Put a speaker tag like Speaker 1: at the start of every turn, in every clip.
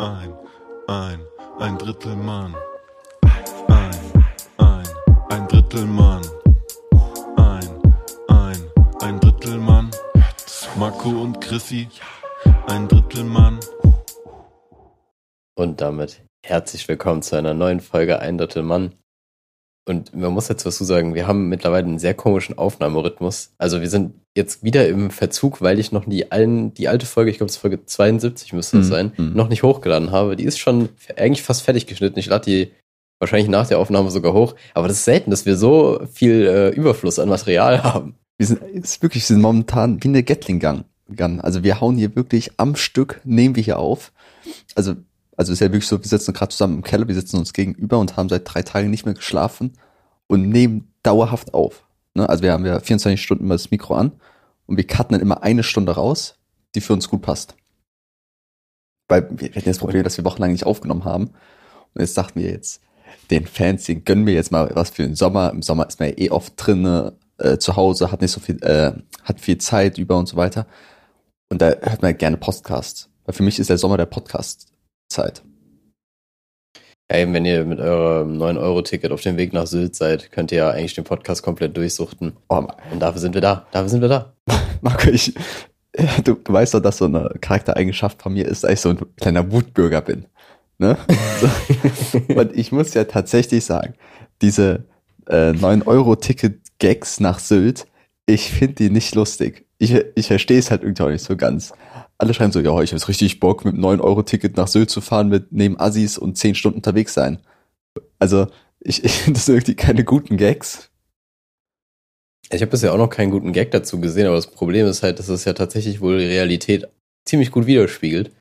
Speaker 1: ein, ein, ein Drittel Mann. Ein, ein, ein Drittel Mann. Ein, ein, ein Drittel Mann. Marco und Chrissy, ein Drittel Mann.
Speaker 2: Und damit herzlich willkommen zu einer neuen Folge Ein Drittel Mann. Und man muss jetzt dazu sagen, wir haben mittlerweile einen sehr komischen Aufnahmerhythmus. Also wir sind jetzt wieder im Verzug, weil ich noch die, allen, die alte Folge, ich glaube, es ist Folge 72 müsste das
Speaker 3: Mhm.
Speaker 2: sein,
Speaker 3: Mhm.
Speaker 2: noch nicht hochgeladen habe. Die ist schon eigentlich fast fertig geschnitten. Ich lade die wahrscheinlich nach der Aufnahme sogar hoch. Aber das ist selten, dass wir so viel äh, Überfluss an Material haben.
Speaker 3: Wir sind, es ist wirklich, wir sind momentan wie eine Gatling-Gun. Gun. Also wir hauen hier wirklich am Stück, nehmen wir hier auf. Also, also ist ja wirklich so, wir sitzen gerade zusammen im Keller, wir sitzen uns gegenüber und haben seit drei Tagen nicht mehr geschlafen und nehmen dauerhaft auf. Ne? Also wir haben ja 24 Stunden immer das Mikro an und wir cutten dann immer eine Stunde raus, die für uns gut passt. Weil wir hatten das Problem, dass wir wochenlang nicht aufgenommen haben. Und jetzt dachten wir jetzt, den Fans, den gönnen wir jetzt mal was für den Sommer. Im Sommer ist man ja eh oft drinne, äh, zu Hause, hat nicht so viel, äh, hat viel Zeit über und so weiter. Und da hört man gerne Podcasts. Weil für mich ist der Sommer der Podcast-Zeit.
Speaker 2: Ja, eben, wenn ihr mit eurem 9-Euro-Ticket auf dem Weg nach Sylt seid, könnt ihr ja eigentlich den Podcast komplett durchsuchten.
Speaker 3: Oh,
Speaker 2: Und dafür sind wir da. Dafür sind wir da.
Speaker 3: Marco, ich, du, du weißt doch, dass so eine Charaktereigenschaft von mir ist, dass ich so ein kleiner Wutbürger bin. Ne? So. Und ich muss ja tatsächlich sagen, diese äh, 9-Euro-Ticket-Gags nach Sylt, ich finde die nicht lustig. Ich, ich verstehe es halt irgendwie auch nicht so ganz. Alle schreiben so, ja, ich habe richtig Bock, mit einem 9-Euro-Ticket nach Sylt zu fahren, mit neben Assis und 10 Stunden unterwegs sein. Also, ich, ich finde das sind irgendwie keine guten Gags.
Speaker 2: Ich habe bisher auch noch keinen guten Gag dazu gesehen, aber das Problem ist halt, dass es ja tatsächlich wohl die Realität ziemlich gut widerspiegelt.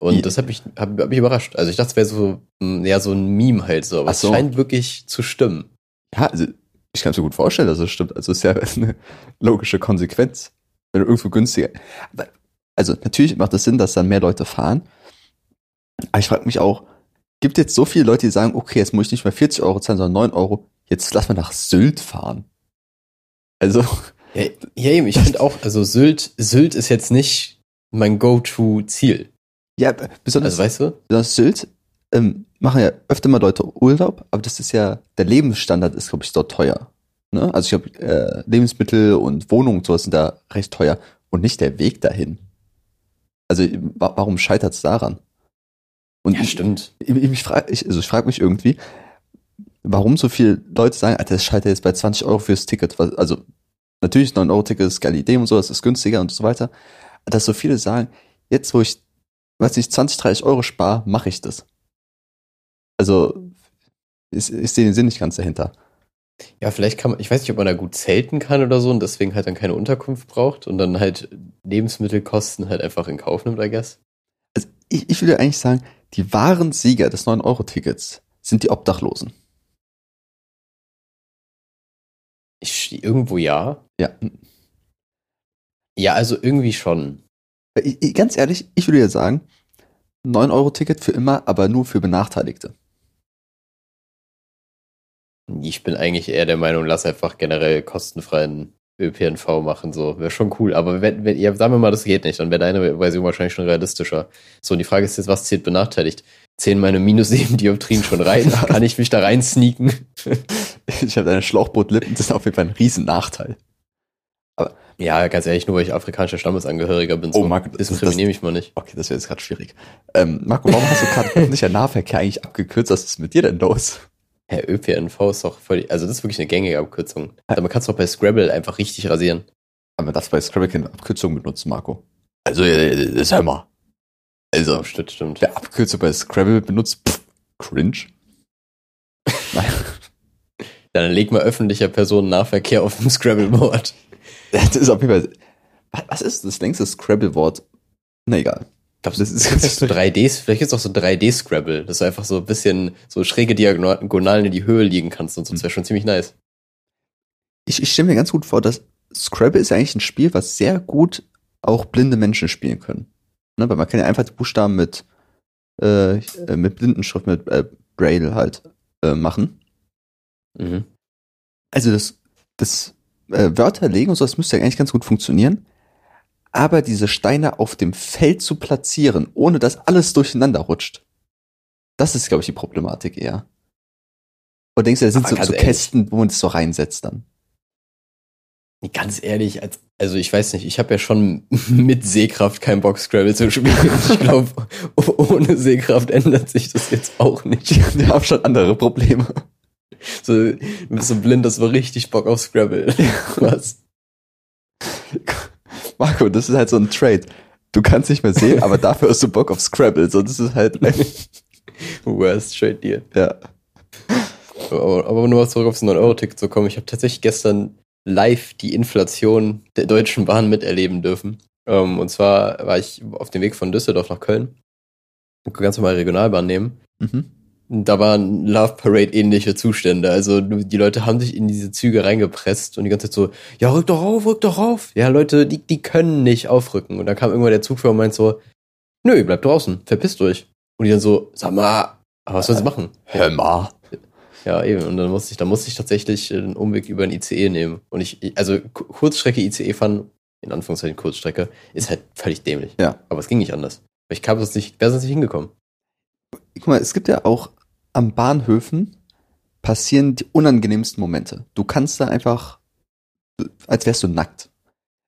Speaker 2: Und
Speaker 3: Ja.
Speaker 2: das hat mich, hat, hat mich überrascht. Also ich dachte, es wäre so, mm, ja, so ein Meme halt so, aber
Speaker 3: so.
Speaker 2: es scheint wirklich zu stimmen.
Speaker 3: Ja, also ich kann es mir gut vorstellen, dass es stimmt. Also es ist ja eine logische Konsequenz. Wenn du irgendwo günstiger. Also natürlich macht es Sinn, dass dann mehr Leute fahren. Aber ich frage mich auch, gibt jetzt so viele Leute, die sagen, okay, jetzt muss ich nicht mehr 40 Euro zahlen, sondern 9 Euro. Jetzt lass mal nach Sylt fahren. Also,
Speaker 2: Ja, ja eben, ich finde auch, also Sylt, Sylt ist jetzt nicht mein Go-To-Ziel.
Speaker 3: ja, besonders,
Speaker 2: Also weißt du?
Speaker 3: besonders Sylt ähm, machen ja öfter mal Leute Urlaub, aber das ist ja, der Lebensstandard ist, glaube ich, dort teuer. Ne? Also ich glaube, äh, Lebensmittel und Wohnungen und sowas sind da recht teuer und nicht der Weg dahin. Also wa warum scheitert es daran? Und
Speaker 2: Ja, stimmt.
Speaker 3: ich, ich, frage ich, also ich frag mich irgendwie, warum so viele Leute sagen, Alter, das scheitert jetzt bei 20 Euro fürs Ticket. Also natürlich 9 Euro Ticket ist geile Idee und so, das ist günstiger und so weiter. Dass so viele sagen, jetzt wo ich, weiß nicht, 20, 30 Euro spare, mache ich das. Also ich, ich sehe den Sinn nicht ganz dahinter.
Speaker 2: Ja, vielleicht kann man, ich weiß nicht, ob man da gut zelten kann oder so und deswegen halt dann keine Unterkunft braucht und dann halt Lebensmittelkosten halt einfach in Kauf nimmt, I guess.
Speaker 3: Also ich, ich würde eigentlich sagen, die wahren Sieger des 9-Euro-Tickets sind die Obdachlosen.
Speaker 2: Ich, irgendwo ja.
Speaker 3: Ja.
Speaker 2: Ja, also irgendwie schon.
Speaker 3: Ich, ganz ehrlich, ich würde ja sagen, 9-Euro-Ticket für immer, aber nur für Benachteiligte.
Speaker 2: Ich bin eigentlich eher der Meinung, lass einfach generell kostenfreien ÖPNV machen, so. Wäre schon cool. Aber wenn, wenn, ja, sagen wir mal, das geht nicht, dann wäre deine Version wahrscheinlich schon realistischer. So, und die Frage ist jetzt, was zählt benachteiligt? Zählen meine minus 7 Dioptrien schon rein? Kann ich mich da rein sneaken?
Speaker 3: Ich habe deine Schlauchbootlippen, das ist auf jeden Fall ein riesen Nachteil.
Speaker 2: Ja, ganz ehrlich, nur weil ich afrikanischer Stammesangehöriger bin,
Speaker 3: Oh,
Speaker 2: so
Speaker 3: Marc, das-
Speaker 2: diskriminiere mich mal nicht.
Speaker 3: Okay, das wäre jetzt gerade schwierig. Ähm, Marco, warum hast du gerade öffentlicher Nahverkehr eigentlich abgekürzt? Was ist mit dir denn los?
Speaker 2: Herr ÖPNV ist doch voll, also das ist wirklich eine gängige Abkürzung. Aber man kann es doch bei Scrabble einfach richtig rasieren.
Speaker 3: Aber das bei Scrabble keine Abkürzung benutzen, Marco. Also, das hör mal. Also,
Speaker 2: Oh, stimmt, stimmt.
Speaker 3: wer Abkürzung bei Scrabble benutzt, pff, cringe. Nein,
Speaker 2: Dann leg mal öffentlicher Personennahverkehr auf dem Scrabble-Board.
Speaker 3: das ist auf jeden Fall. Was- Was ist das längste Scrabble-Wort? Na egal.
Speaker 2: Glaubst
Speaker 3: Das
Speaker 2: du,
Speaker 3: ist-
Speaker 2: das ist so 3D, vielleicht ist auch so 3D-Scrabble, dass du einfach so ein bisschen so schräge Diagonalen in die Höhe liegen kannst und so. Das wäre schon ziemlich nice.
Speaker 3: Ich, ich stelle mir ganz gut vor, dass Scrabble ist ja eigentlich ein Spiel, was sehr gut auch blinde Menschen spielen können. Ne, weil man kann ja einfach die Buchstaben mit, äh, äh, mit Blindenschrift, mit äh, Braille halt äh, machen.
Speaker 2: Mhm.
Speaker 3: Also das, das äh, Wörter legen und so, das müsste ja eigentlich ganz gut funktionieren. Aber diese Steine auf dem Feld zu platzieren, ohne dass alles durcheinander rutscht. Das ist, glaube ich, die Problematik eher. Und denkst du, da sind
Speaker 2: Aber
Speaker 3: so, so
Speaker 2: ehrlich.
Speaker 3: Kästen, wo man das so reinsetzt dann.
Speaker 2: Ganz ehrlich, als, also ich weiß nicht, ich habe ja schon mit Sehkraft keinen Bock, Scrabble zu spielen. Ich glaube, ohne Sehkraft ändert sich das jetzt auch nicht.
Speaker 3: Die haben schon andere Probleme.
Speaker 2: So, du bist so blind, das war richtig Bock auf Scrabble. Was?
Speaker 3: Marco, das ist halt so ein Trade. Du kannst nicht mehr sehen, aber dafür hast du Bock auf Scrabble. So, das ist halt,
Speaker 2: Worst Trade Deal.
Speaker 3: ja.
Speaker 2: Aber, aber nur mal zurück aufs 9-Euro-Ticket zu kommen. Ich habe tatsächlich gestern live die Inflation der Deutschen Bahn miterleben dürfen. Ähm, und zwar war ich auf dem Weg von Düsseldorf nach Köln. Ganz normal Regionalbahn nehmen.
Speaker 3: Mhm.
Speaker 2: Da waren Love Parade ähnliche Zustände. Also die Leute haben sich in diese Züge reingepresst und die ganze Zeit so, ja, rück doch auf, rück doch auf. Ja, Leute, die, die können nicht aufrücken. Und dann kam irgendwann der Zugführer und meint so, nö, ihr bleibt draußen, verpisst euch. Und die dann so, sag mal, aber was sollen sie machen?
Speaker 3: Hör mal.
Speaker 2: Ja, eben. Und dann musste ich, dann musste ich tatsächlich den Umweg über ein ICE nehmen. Und ich, also Ku- Kurzstrecke ICE fahren, in Anführungszeichen Kurzstrecke, ist halt völlig dämlich.
Speaker 3: Ja.
Speaker 2: Aber es ging nicht anders. Ich kam sonst nicht, wäre sonst nicht hingekommen.
Speaker 3: Guck mal, es gibt ja auch am Bahnhöfen passieren die unangenehmsten Momente. Du kannst da einfach, als wärst du nackt.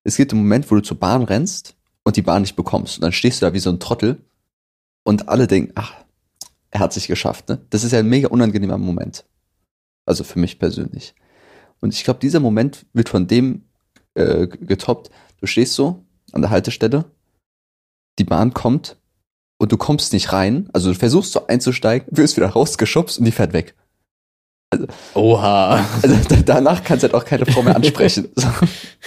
Speaker 3: Es gibt einen Moment, wo du zur Bahn rennst und die Bahn nicht bekommst. Und dann stehst du da wie so ein Trottel und alle denken, ach, er hat sich geschafft. Ne? Das ist ja ein mega unangenehmer Moment. Also für mich persönlich. Und ich glaube, dieser Moment wird von dem äh, getoppt. Du stehst so an der Haltestelle, die Bahn kommt und du kommst nicht rein. Also du versuchst so einzusteigen, wirst wieder rausgeschubst und die fährt weg.
Speaker 2: Oha.
Speaker 3: Also da- danach kannst du halt auch keine Frau mehr ansprechen. So.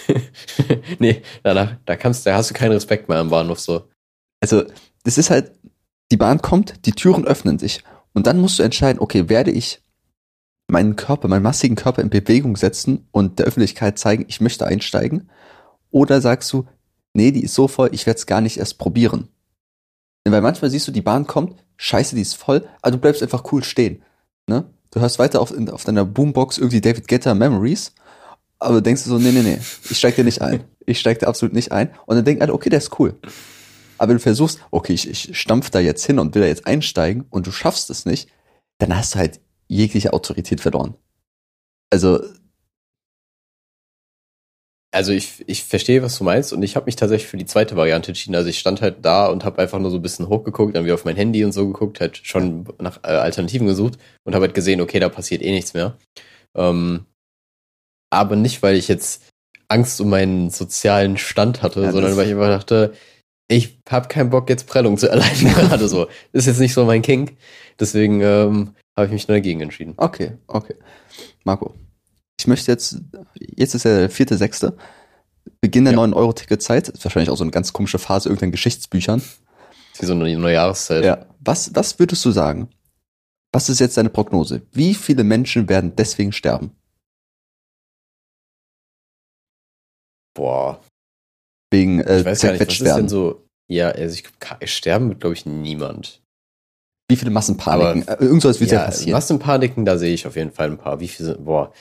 Speaker 2: nee, danach, da kannst, da hast du keinen Respekt mehr am Bahnhof so.
Speaker 3: Also das ist halt, die Bahn kommt, die Türen öffnen sich und dann musst du entscheiden, okay, werde ich meinen Körper, meinen massigen Körper in Bewegung setzen und der Öffentlichkeit zeigen, ich möchte einsteigen? Oder sagst du, nee, die ist so voll, ich werde es gar nicht erst probieren. Weil manchmal siehst du, die Bahn kommt, scheiße, die ist voll, aber du bleibst einfach cool stehen. Ne? Du hörst weiter auf, in, auf deiner Boombox irgendwie David Guetta Memories, aber du denkst dir so, nee, nee, nee, ich steig dir nicht ein. Ich steig dir absolut nicht ein. Und dann denken alle, okay, der ist cool. Aber wenn du versuchst, okay, ich, ich stampf da jetzt hin und will da jetzt einsteigen und du schaffst es nicht, dann hast du halt jegliche Autorität verloren. Also,
Speaker 2: Also ich, ich verstehe, was du meinst und ich habe mich tatsächlich für die zweite Variante entschieden. Also ich stand halt da und habe einfach nur so ein bisschen hochgeguckt, dann wieder auf mein Handy und so geguckt, halt schon nach äh, Alternativen gesucht und habe halt gesehen, okay, da passiert eh nichts mehr. Ähm, aber nicht, weil ich jetzt Angst um meinen sozialen Stand hatte,
Speaker 3: Ja,
Speaker 2: sondern weil ich einfach dachte, ich habe keinen Bock jetzt Prellung zu erleiden gerade so. Das ist jetzt nicht so mein Kink. Deswegen ähm, habe ich mich nur dagegen entschieden.
Speaker 3: okay, okay. Marco, ich möchte jetzt, jetzt ist ja der vierte, sechste, Beginn der
Speaker 2: Ja.
Speaker 3: 9-Euro-Ticket-Zeit, ist wahrscheinlich auch so eine ganz komische Phase irgendein Geschichtsbüchern.
Speaker 2: Wie so eine neue Jahreszeit.
Speaker 3: Ja. Was, was würdest du sagen? Was ist jetzt deine Prognose? Wie viele Menschen werden deswegen sterben?
Speaker 2: Boah.
Speaker 3: Wegen äh,
Speaker 2: Ich weiß gar nicht, was ist denn so. Ja, also ich glaub, sterben wird, glaube ich, niemand.
Speaker 3: Wie viele Massenpaniken? Äh, Irgend sowas wird ja,
Speaker 2: ja,
Speaker 3: passieren.
Speaker 2: Massenpaniken, da sehe ich auf jeden Fall ein paar. Wie viele sind, boah.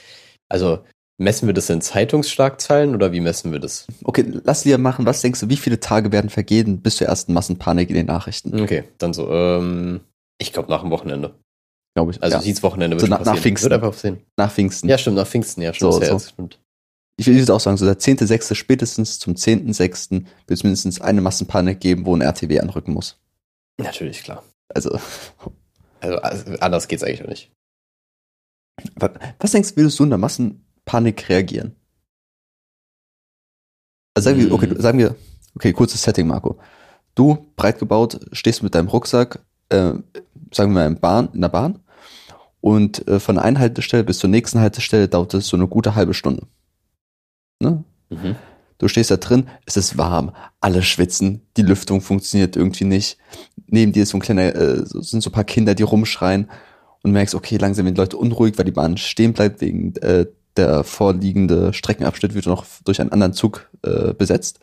Speaker 2: Also, messen wir das in Zeitungsschlagzeilen oder wie messen wir das?
Speaker 3: Okay, lass lieber machen. Was denkst du, wie viele Tage werden vergehen bis zur ersten Massenpanik in den Nachrichten?
Speaker 2: Okay, dann so, ähm, ich glaube nach dem Wochenende.
Speaker 3: Glaube ich.
Speaker 2: Also
Speaker 3: ja.
Speaker 2: dieses Wochenende wird
Speaker 3: So
Speaker 2: schon
Speaker 3: nach-. Pfingsten.
Speaker 2: Wird einfach passieren.
Speaker 3: Nach Pfingsten.
Speaker 2: Ja, stimmt, nach Pfingsten, ja, stimmt.
Speaker 3: So,
Speaker 2: das
Speaker 3: so.
Speaker 2: ja, stimmt.
Speaker 3: Ich will jetzt auch sagen, so der 10.6. spätestens zum 10.6. wird es mindestens eine Massenpanik geben, wo ein RTW anrücken muss.
Speaker 2: Natürlich, klar.
Speaker 3: Also,
Speaker 2: Also, also anders geht's eigentlich auch nicht.
Speaker 3: Wa- was denkst du, würdest du in der Massenpanik reagieren? Also sagen wir, okay,
Speaker 2: Hm.
Speaker 3: sagen wir, okay, kurzes Setting, Marco. Du, breit gebaut, stehst mit deinem Rucksack, äh, sagen wir mal in, Bahn, in der Bahn, und äh, von der einen Haltestelle bis zur nächsten Haltestelle dauert es so eine gute halbe Stunde. Ne?
Speaker 2: Mhm.
Speaker 3: Du stehst da drin, es ist warm, alle schwitzen, die Lüftung funktioniert irgendwie nicht. Neben dir ist so ein kleiner, äh, sind so ein paar Kinder, die rumschreien und merkst, okay, langsam werden die Leute unruhig, weil die Bahn stehen bleibt wegen äh, der vorliegende Streckenabschnitt wird noch durch einen anderen Zug äh, besetzt.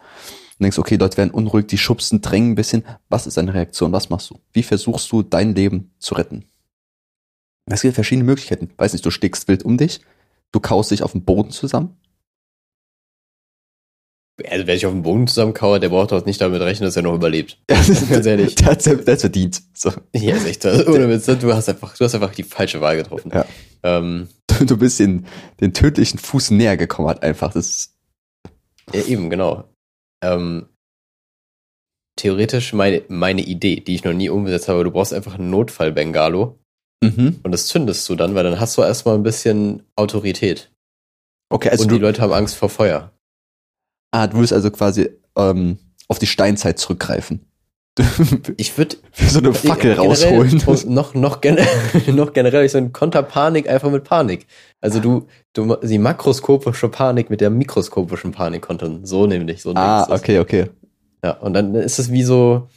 Speaker 3: Und denkst, okay, Leute werden unruhig, die schubsen, drängen ein bisschen. Was ist deine Reaktion? Was machst du? Wie versuchst du, dein Leben zu retten? Es gibt verschiedene Möglichkeiten. Weiß nicht, du stickst wild um dich, du kaust dich auf den Boden zusammen,
Speaker 2: Also wer sich auf den Boden zusammenkauert, der braucht doch nicht damit rechnen, dass er noch überlebt.
Speaker 3: Ganz ehrlich. Der hat's, der hat's verdient. So.
Speaker 2: Ja, ist echt. Also, ohne Witz, du hast einfach, du hast einfach die falsche Wahl getroffen.
Speaker 3: Ja.
Speaker 2: Ähm,
Speaker 3: Du, du bist den, den tödlichen Fuß näher gekommen hat einfach. Das ist,
Speaker 2: ja, eben, genau. Ähm, theoretisch meine, meine Idee, die ich noch nie umgesetzt habe, du brauchst einfach einen Notfall-Bengalo
Speaker 3: mhm.
Speaker 2: und das zündest du dann, weil dann hast du erstmal ein bisschen Autorität.
Speaker 3: Okay, also
Speaker 2: und die Leute haben Angst vor Feuer.
Speaker 3: Ah, du würdest also quasi ähm, auf die Steinzeit zurückgreifen.
Speaker 2: Ich würde
Speaker 3: Für so eine Fackel rausholen.
Speaker 2: Noch, noch, gen noch generell so ein Konterpanik einfach mit Panik. Also du, du die makroskopische Panik mit der mikroskopischen Panik kontern. So nämlich. So
Speaker 3: ah, okay, okay.
Speaker 2: Ja, und dann ist es wie so.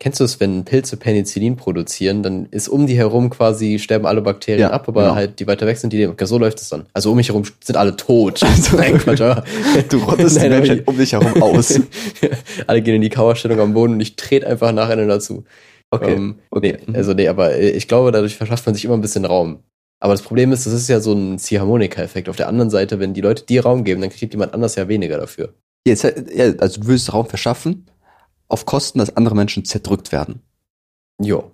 Speaker 2: Kennst du es, wenn Pilze Penicillin produzieren, dann ist um die herum quasi, sterben alle Bakterien
Speaker 3: Ja,
Speaker 2: ab, aber
Speaker 3: genau.
Speaker 2: halt die weiter weg sind, die leben. Okay, so läuft es dann. Also um mich herum sind alle tot.
Speaker 3: Also,
Speaker 2: Nein, Quatsch,
Speaker 3: Du rottest die
Speaker 2: Nein, aber
Speaker 3: Menschheit um dich herum aus.
Speaker 2: alle gehen in die Kauerstellung am Boden und ich trete einfach nacheinander zu.
Speaker 3: Okay.
Speaker 2: Ähm,
Speaker 3: okay.
Speaker 2: Nee, also nee, aber äh, ich glaube, dadurch verschafft man sich immer ein bisschen Raum. Aber das Problem ist, das ist ja so ein Ziehharmonika-Effekt. Auf der anderen Seite, wenn die Leute dir Raum geben, dann kriegt jemand anders ja weniger dafür.
Speaker 3: Jetzt, ja, also du willst Raum verschaffen, auf Kosten, dass andere Menschen zerdrückt werden.
Speaker 2: Jo.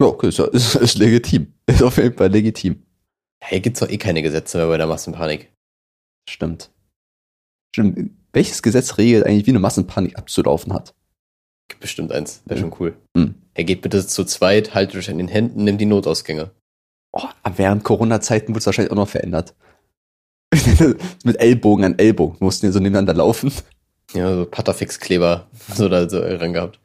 Speaker 3: Ja, okay, ist, ja- ist, ist legitim. Ist auf jeden Fall legitim.
Speaker 2: Hier gibt's doch eh keine Gesetze mehr bei der Massenpanik.
Speaker 3: Stimmt. Stimmt. Welches Gesetz regelt eigentlich, wie eine Massenpanik abzulaufen hat?
Speaker 2: Gibt bestimmt eins. Wäre
Speaker 3: Mhm.
Speaker 2: schon cool.
Speaker 3: Mhm.
Speaker 2: Er geht bitte zu zweit, haltet euch an den Händen, nimmt die Notausgänge.
Speaker 3: Oh, während Corona-Zeiten wurde es wahrscheinlich auch noch verändert. Mit Ellbogen an Ellbogen mussten die so nebeneinander laufen.
Speaker 2: Ja, so Patafix-Kleber so da so ran gehabt.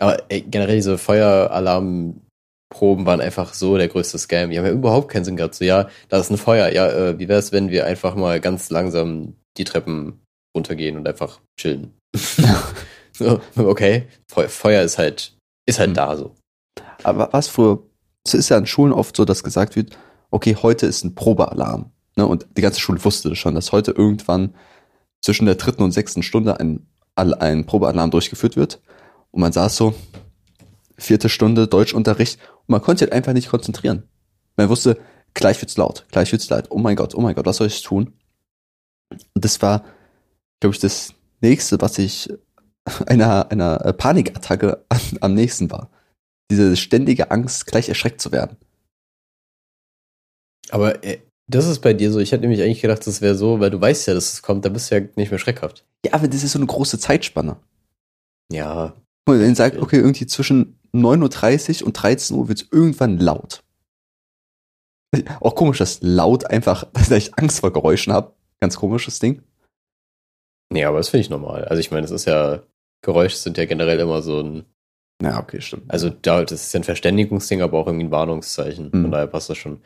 Speaker 2: Aber ey, generell diese Feueralarmproben waren einfach so der größte Scam. Die haben ja überhaupt keinen Sinn gehabt. So, ja, da ist ein Feuer. Ja, äh, wie wär's, wenn wir einfach mal ganz langsam die Treppen runtergehen und einfach chillen? so, okay. Feu Feuer ist halt, ist halt
Speaker 3: Mhm.
Speaker 2: da so.
Speaker 3: Aber was früher, es ist ja an Schulen oft so, dass gesagt wird, okay, heute ist ein Probealarm. Ne? Und die ganze Schule wusste schon, dass heute irgendwann zwischen der dritten und sechsten Stunde ein, ein Probealarm durchgeführt wird. Und man saß so, vierte Stunde Deutschunterricht und man konnte sich halt einfach nicht konzentrieren. Man wusste, gleich wird's laut, gleich wird's laut. Oh mein Gott, oh mein Gott, was soll ich tun? Und das war, glaube ich, das nächste, was ich einer, einer äh, Panikattacke an, am nächsten war. Diese ständige Angst, gleich erschreckt zu werden.
Speaker 2: Aber äh, das ist bei dir so. Ich hätte nämlich eigentlich gedacht, das wäre so, weil du weißt ja, dass es kommt, da bist du ja nicht mehr schreckhaft.
Speaker 3: Ja, aber das ist so eine große Zeitspanne.
Speaker 2: Ja,
Speaker 3: Und wenn sagt, okay, irgendwie zwischen 9.30 Uhr und 13 Uhr wird's irgendwann laut. Auch komisch, dass laut einfach, dass ich Angst vor Geräuschen habe. Ganz komisches Ding.
Speaker 2: Nee, aber das finde ich normal. Also ich meine, es ist ja, Geräusche sind ja generell immer so ein,
Speaker 3: Ja, okay, stimmt.
Speaker 2: also da, das ist ja ein Verständigungsding, aber auch irgendwie ein Warnungszeichen.
Speaker 3: Mhm.
Speaker 2: Von daher passt das schon.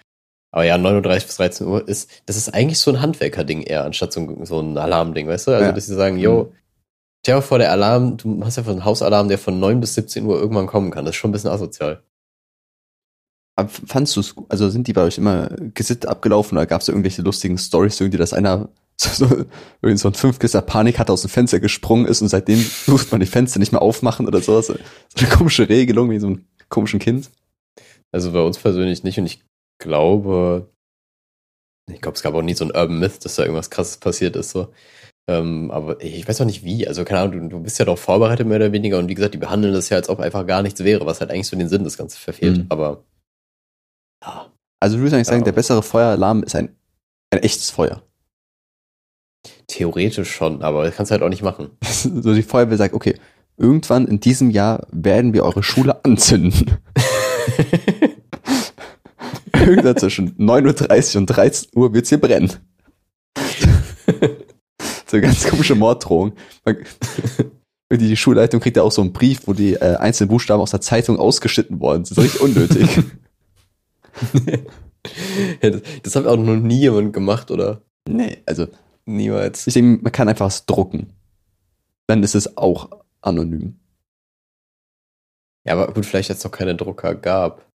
Speaker 2: Aber ja, 9.30 bis 13 Uhr ist, das ist eigentlich so ein Handwerkerding eher, anstatt so ein, so ein Alarmding, weißt du? Also,
Speaker 3: Ja.
Speaker 2: dass sie sagen, yo, stell dir mal vor, der Alarm, du hast ja einen Hausalarm, der von 9 bis 17 Uhr irgendwann kommen kann. Das ist schon ein bisschen asozial.
Speaker 3: Aber fandst du es, also sind die bei euch immer gesittet abgelaufen oder gab es irgendwelche lustigen Stories, irgendwie, dass einer so, so, irgendwie so ein Fünfkisser Panik hat, aus dem Fenster gesprungen ist und seitdem durfte man die Fenster nicht mehr aufmachen oder sowas. So eine komische Regelung wie so ein komischen Kind.
Speaker 2: Also bei uns persönlich nicht und ich glaube, ich glaube, es gab auch nie so ein Urban Myth, dass da irgendwas krasses passiert ist, so. Ähm, aber ich weiß auch nicht wie. Also, keine Ahnung, du, du bist ja doch vorbereitet, mehr oder weniger. Und wie gesagt, die behandeln das ja, als ob einfach gar nichts wäre, was halt eigentlich so den Sinn des Ganzen verfehlt.
Speaker 3: Mhm.
Speaker 2: Aber, ja,
Speaker 3: Also du würdest eigentlich sagen,
Speaker 2: Ja.
Speaker 3: der bessere Feueralarm ist ein, ein echtes Feuer.
Speaker 2: theoretisch schon, aber das kannst du halt auch nicht machen.
Speaker 3: so die Feuerwehr sagt, okay, irgendwann in diesem Jahr werden wir eure Schule anzünden. Irgendwann zwischen 9.30 Uhr und 13 Uhr wird's hier brennen. so eine ganz komische Morddrohung. Die Schulleitung kriegt ja auch so einen Brief, wo die äh, einzelnen Buchstaben aus der Zeitung ausgeschnitten worden sind. Das ist richtig unnötig.
Speaker 2: Ja, das das hat auch noch nie jemand gemacht, oder?
Speaker 3: nee, also
Speaker 2: Niemals.
Speaker 3: ich denke, man kann einfach was drucken. Dann ist es auch anonym.
Speaker 2: Ja, aber gut, vielleicht jetzt noch keine Drucker gab.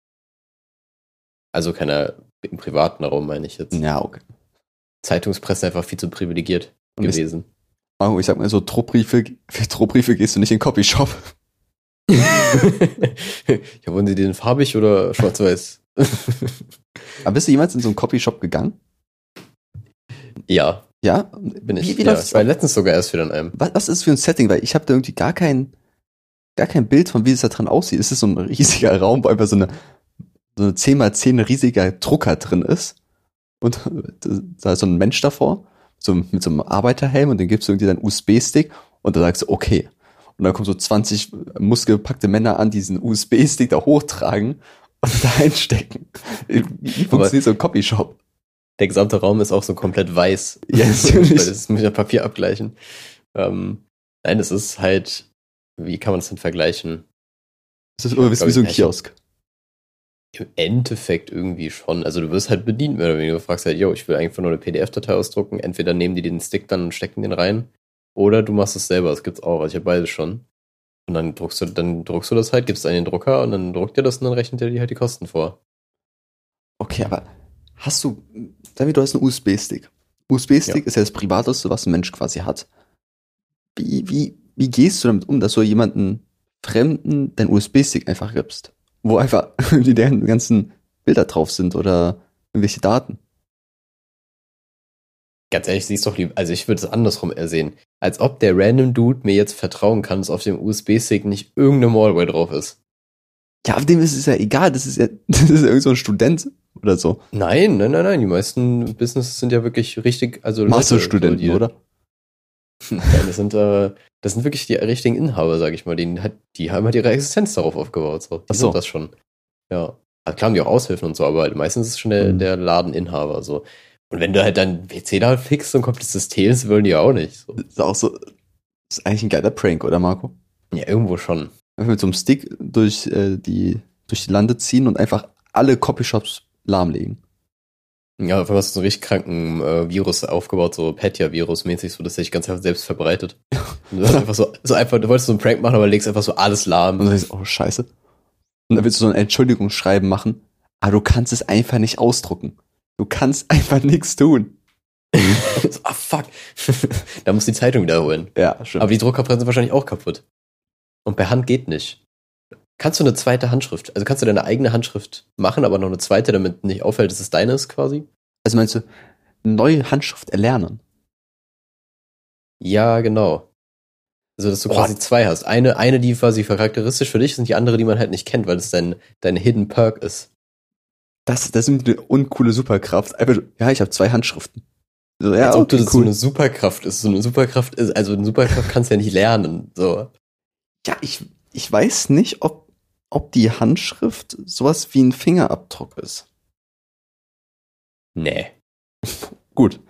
Speaker 2: Also keine im privaten Raum, meine ich jetzt.
Speaker 3: Ja, okay.
Speaker 2: Zeitungspresse einfach viel zu privilegiert
Speaker 3: Und
Speaker 2: gewesen.
Speaker 3: Oh, ich sag mal so, Druckbriefe, für Druckbriefe gehst du nicht in den Copyshop.
Speaker 2: ja, wollen Sie den farbig oder schwarz-weiß?
Speaker 3: Aber bist du jemals in so einen Copyshop gegangen?
Speaker 2: ja.
Speaker 3: Ja?
Speaker 2: Bin ich.
Speaker 3: Wie, wie
Speaker 2: ja, ich war letztens sogar erst wieder in einem.
Speaker 3: was, was ist das für ein Setting? Weil ich habe da irgendwie gar kein, gar kein Bild von, wie es da dran aussieht. Ist es so ein riesiger Raum, wo einfach so eine, so eine 10x10 riesiger Drucker drin ist? Und da ist so ein Mensch davor, so mit so einem Arbeiterhelm und dann gibst du irgendwie deinen USB-Stick und da sagst du, okay. Und dann kommen so 20 muskelpackte Männer an, die diesen USB-Stick da hochtragen und da einstecken. Wie, funktioniert so ein Copyshop?
Speaker 2: Der gesamte Raum ist auch so komplett weiß.
Speaker 3: Ja, natürlich.
Speaker 2: Das muss ich mit Papier abgleichen. Ähm, nein, es ist halt, wie kann man das denn vergleichen?
Speaker 3: Das ist oder wie so ein Kiosk.
Speaker 2: Im Endeffekt irgendwie schon. Also du wirst halt bedient, mehr oder weniger. Du fragst halt, yo, ich will einfach nur eine PDF-Datei ausdrucken. Entweder nehmen die den Stick dann und stecken den rein. Oder du machst es selber. Das gibt's auch. Also ich habe beides schon. Und dann druckst du, dann druckst du das halt, gibst an den Drucker und dann druckt dir das und dann rechnet er dir halt die Kosten vor.
Speaker 3: Okay, aber hast du, wir, du hast einen USB-Stick. USB-Stick
Speaker 2: Ja.
Speaker 3: ist ja das Privateste, was ein Mensch quasi hat. Wie, wie, wie gehst du damit um, dass du jemanden Fremden deinen USB-Stick einfach gibst? Wo einfach die deren ganzen Bilder drauf sind oder irgendwelche Daten.
Speaker 2: Ganz ehrlich, siehst doch lieb. Also ich würde es andersrum eher sehen. Als ob der random Dude mir jetzt vertrauen kann, dass auf dem USB-Stick nicht irgendeine Malware drauf ist.
Speaker 3: Ja, aber dem ist es ja egal, das ist ja, das ist ja irgend so ein Student oder so.
Speaker 2: Nein, nein, nein, nein. Die meisten Businesses sind ja wirklich richtig, also
Speaker 3: Masterstudenten, oder?
Speaker 2: Nein, das sind, äh, das sind wirklich die richtigen Inhaber, sag ich mal. Die, hat, die haben halt ihre Existenz darauf aufgebaut. So. Die
Speaker 3: Ach so.
Speaker 2: sind das schon. Ja. Also klar haben die auch Aushilfen und so, aber halt meistens ist es schon der,
Speaker 3: Mhm.
Speaker 2: der Ladeninhaber. So. Und wenn du halt dann PC da fixst und komplettes System, das wollen die ja auch nicht. So.
Speaker 3: Das ist auch so, das ist eigentlich ein geiler Prank, oder Marco?
Speaker 2: Ja, irgendwo schon.
Speaker 3: Einfach mit so einem Stick durch, äh, die, durch die Lande ziehen und einfach alle Copyshops lahmlegen.
Speaker 2: Ja, auf einmal hast du so einen richtig kranken äh, Virus aufgebaut, so Petya-Virus-mäßig, so dass er sich ganz einfach selbst verbreitet. Und du hast einfach so, so einfach, du wolltest so einen Prank machen, aber legst einfach so alles lahm.
Speaker 3: Und dann denkst du, oh, scheiße. Und dann willst du so ein Entschuldigungsschreiben machen, aber du kannst es einfach nicht ausdrucken. Du kannst einfach nichts tun.
Speaker 2: so, ah, fuck. da muss die Zeitung wiederholen.
Speaker 3: Ja, stimmt.
Speaker 2: Aber die Druckerpressen sind wahrscheinlich auch kaputt. Und per Hand geht nicht. Kannst du eine zweite Handschrift, also kannst du deine eigene Handschrift machen, aber noch eine zweite, damit nicht auffällt, dass es deine ist quasi?
Speaker 3: also meinst du, neue Handschrift erlernen?
Speaker 2: Ja, genau. Also, dass du
Speaker 3: Oh.
Speaker 2: quasi zwei hast. Eine, eine, die quasi charakteristisch für dich ist und die andere, die man halt nicht kennt, weil es dein, dein Hidden Perk ist.
Speaker 3: Das, das ist eine uncoole Superkraft. Einfach, ja, ich habe zwei Handschriften. So, ja,
Speaker 2: Als ob
Speaker 3: okay,
Speaker 2: du das so eine Superkraft ist. So eine Superkraft ist, also eine Superkraft kannst du ja nicht lernen. So.
Speaker 3: Ja, ich, ich weiß nicht, ob, ob die Handschrift sowas wie ein Fingerabdruck ist.
Speaker 2: Nee.
Speaker 3: Gut.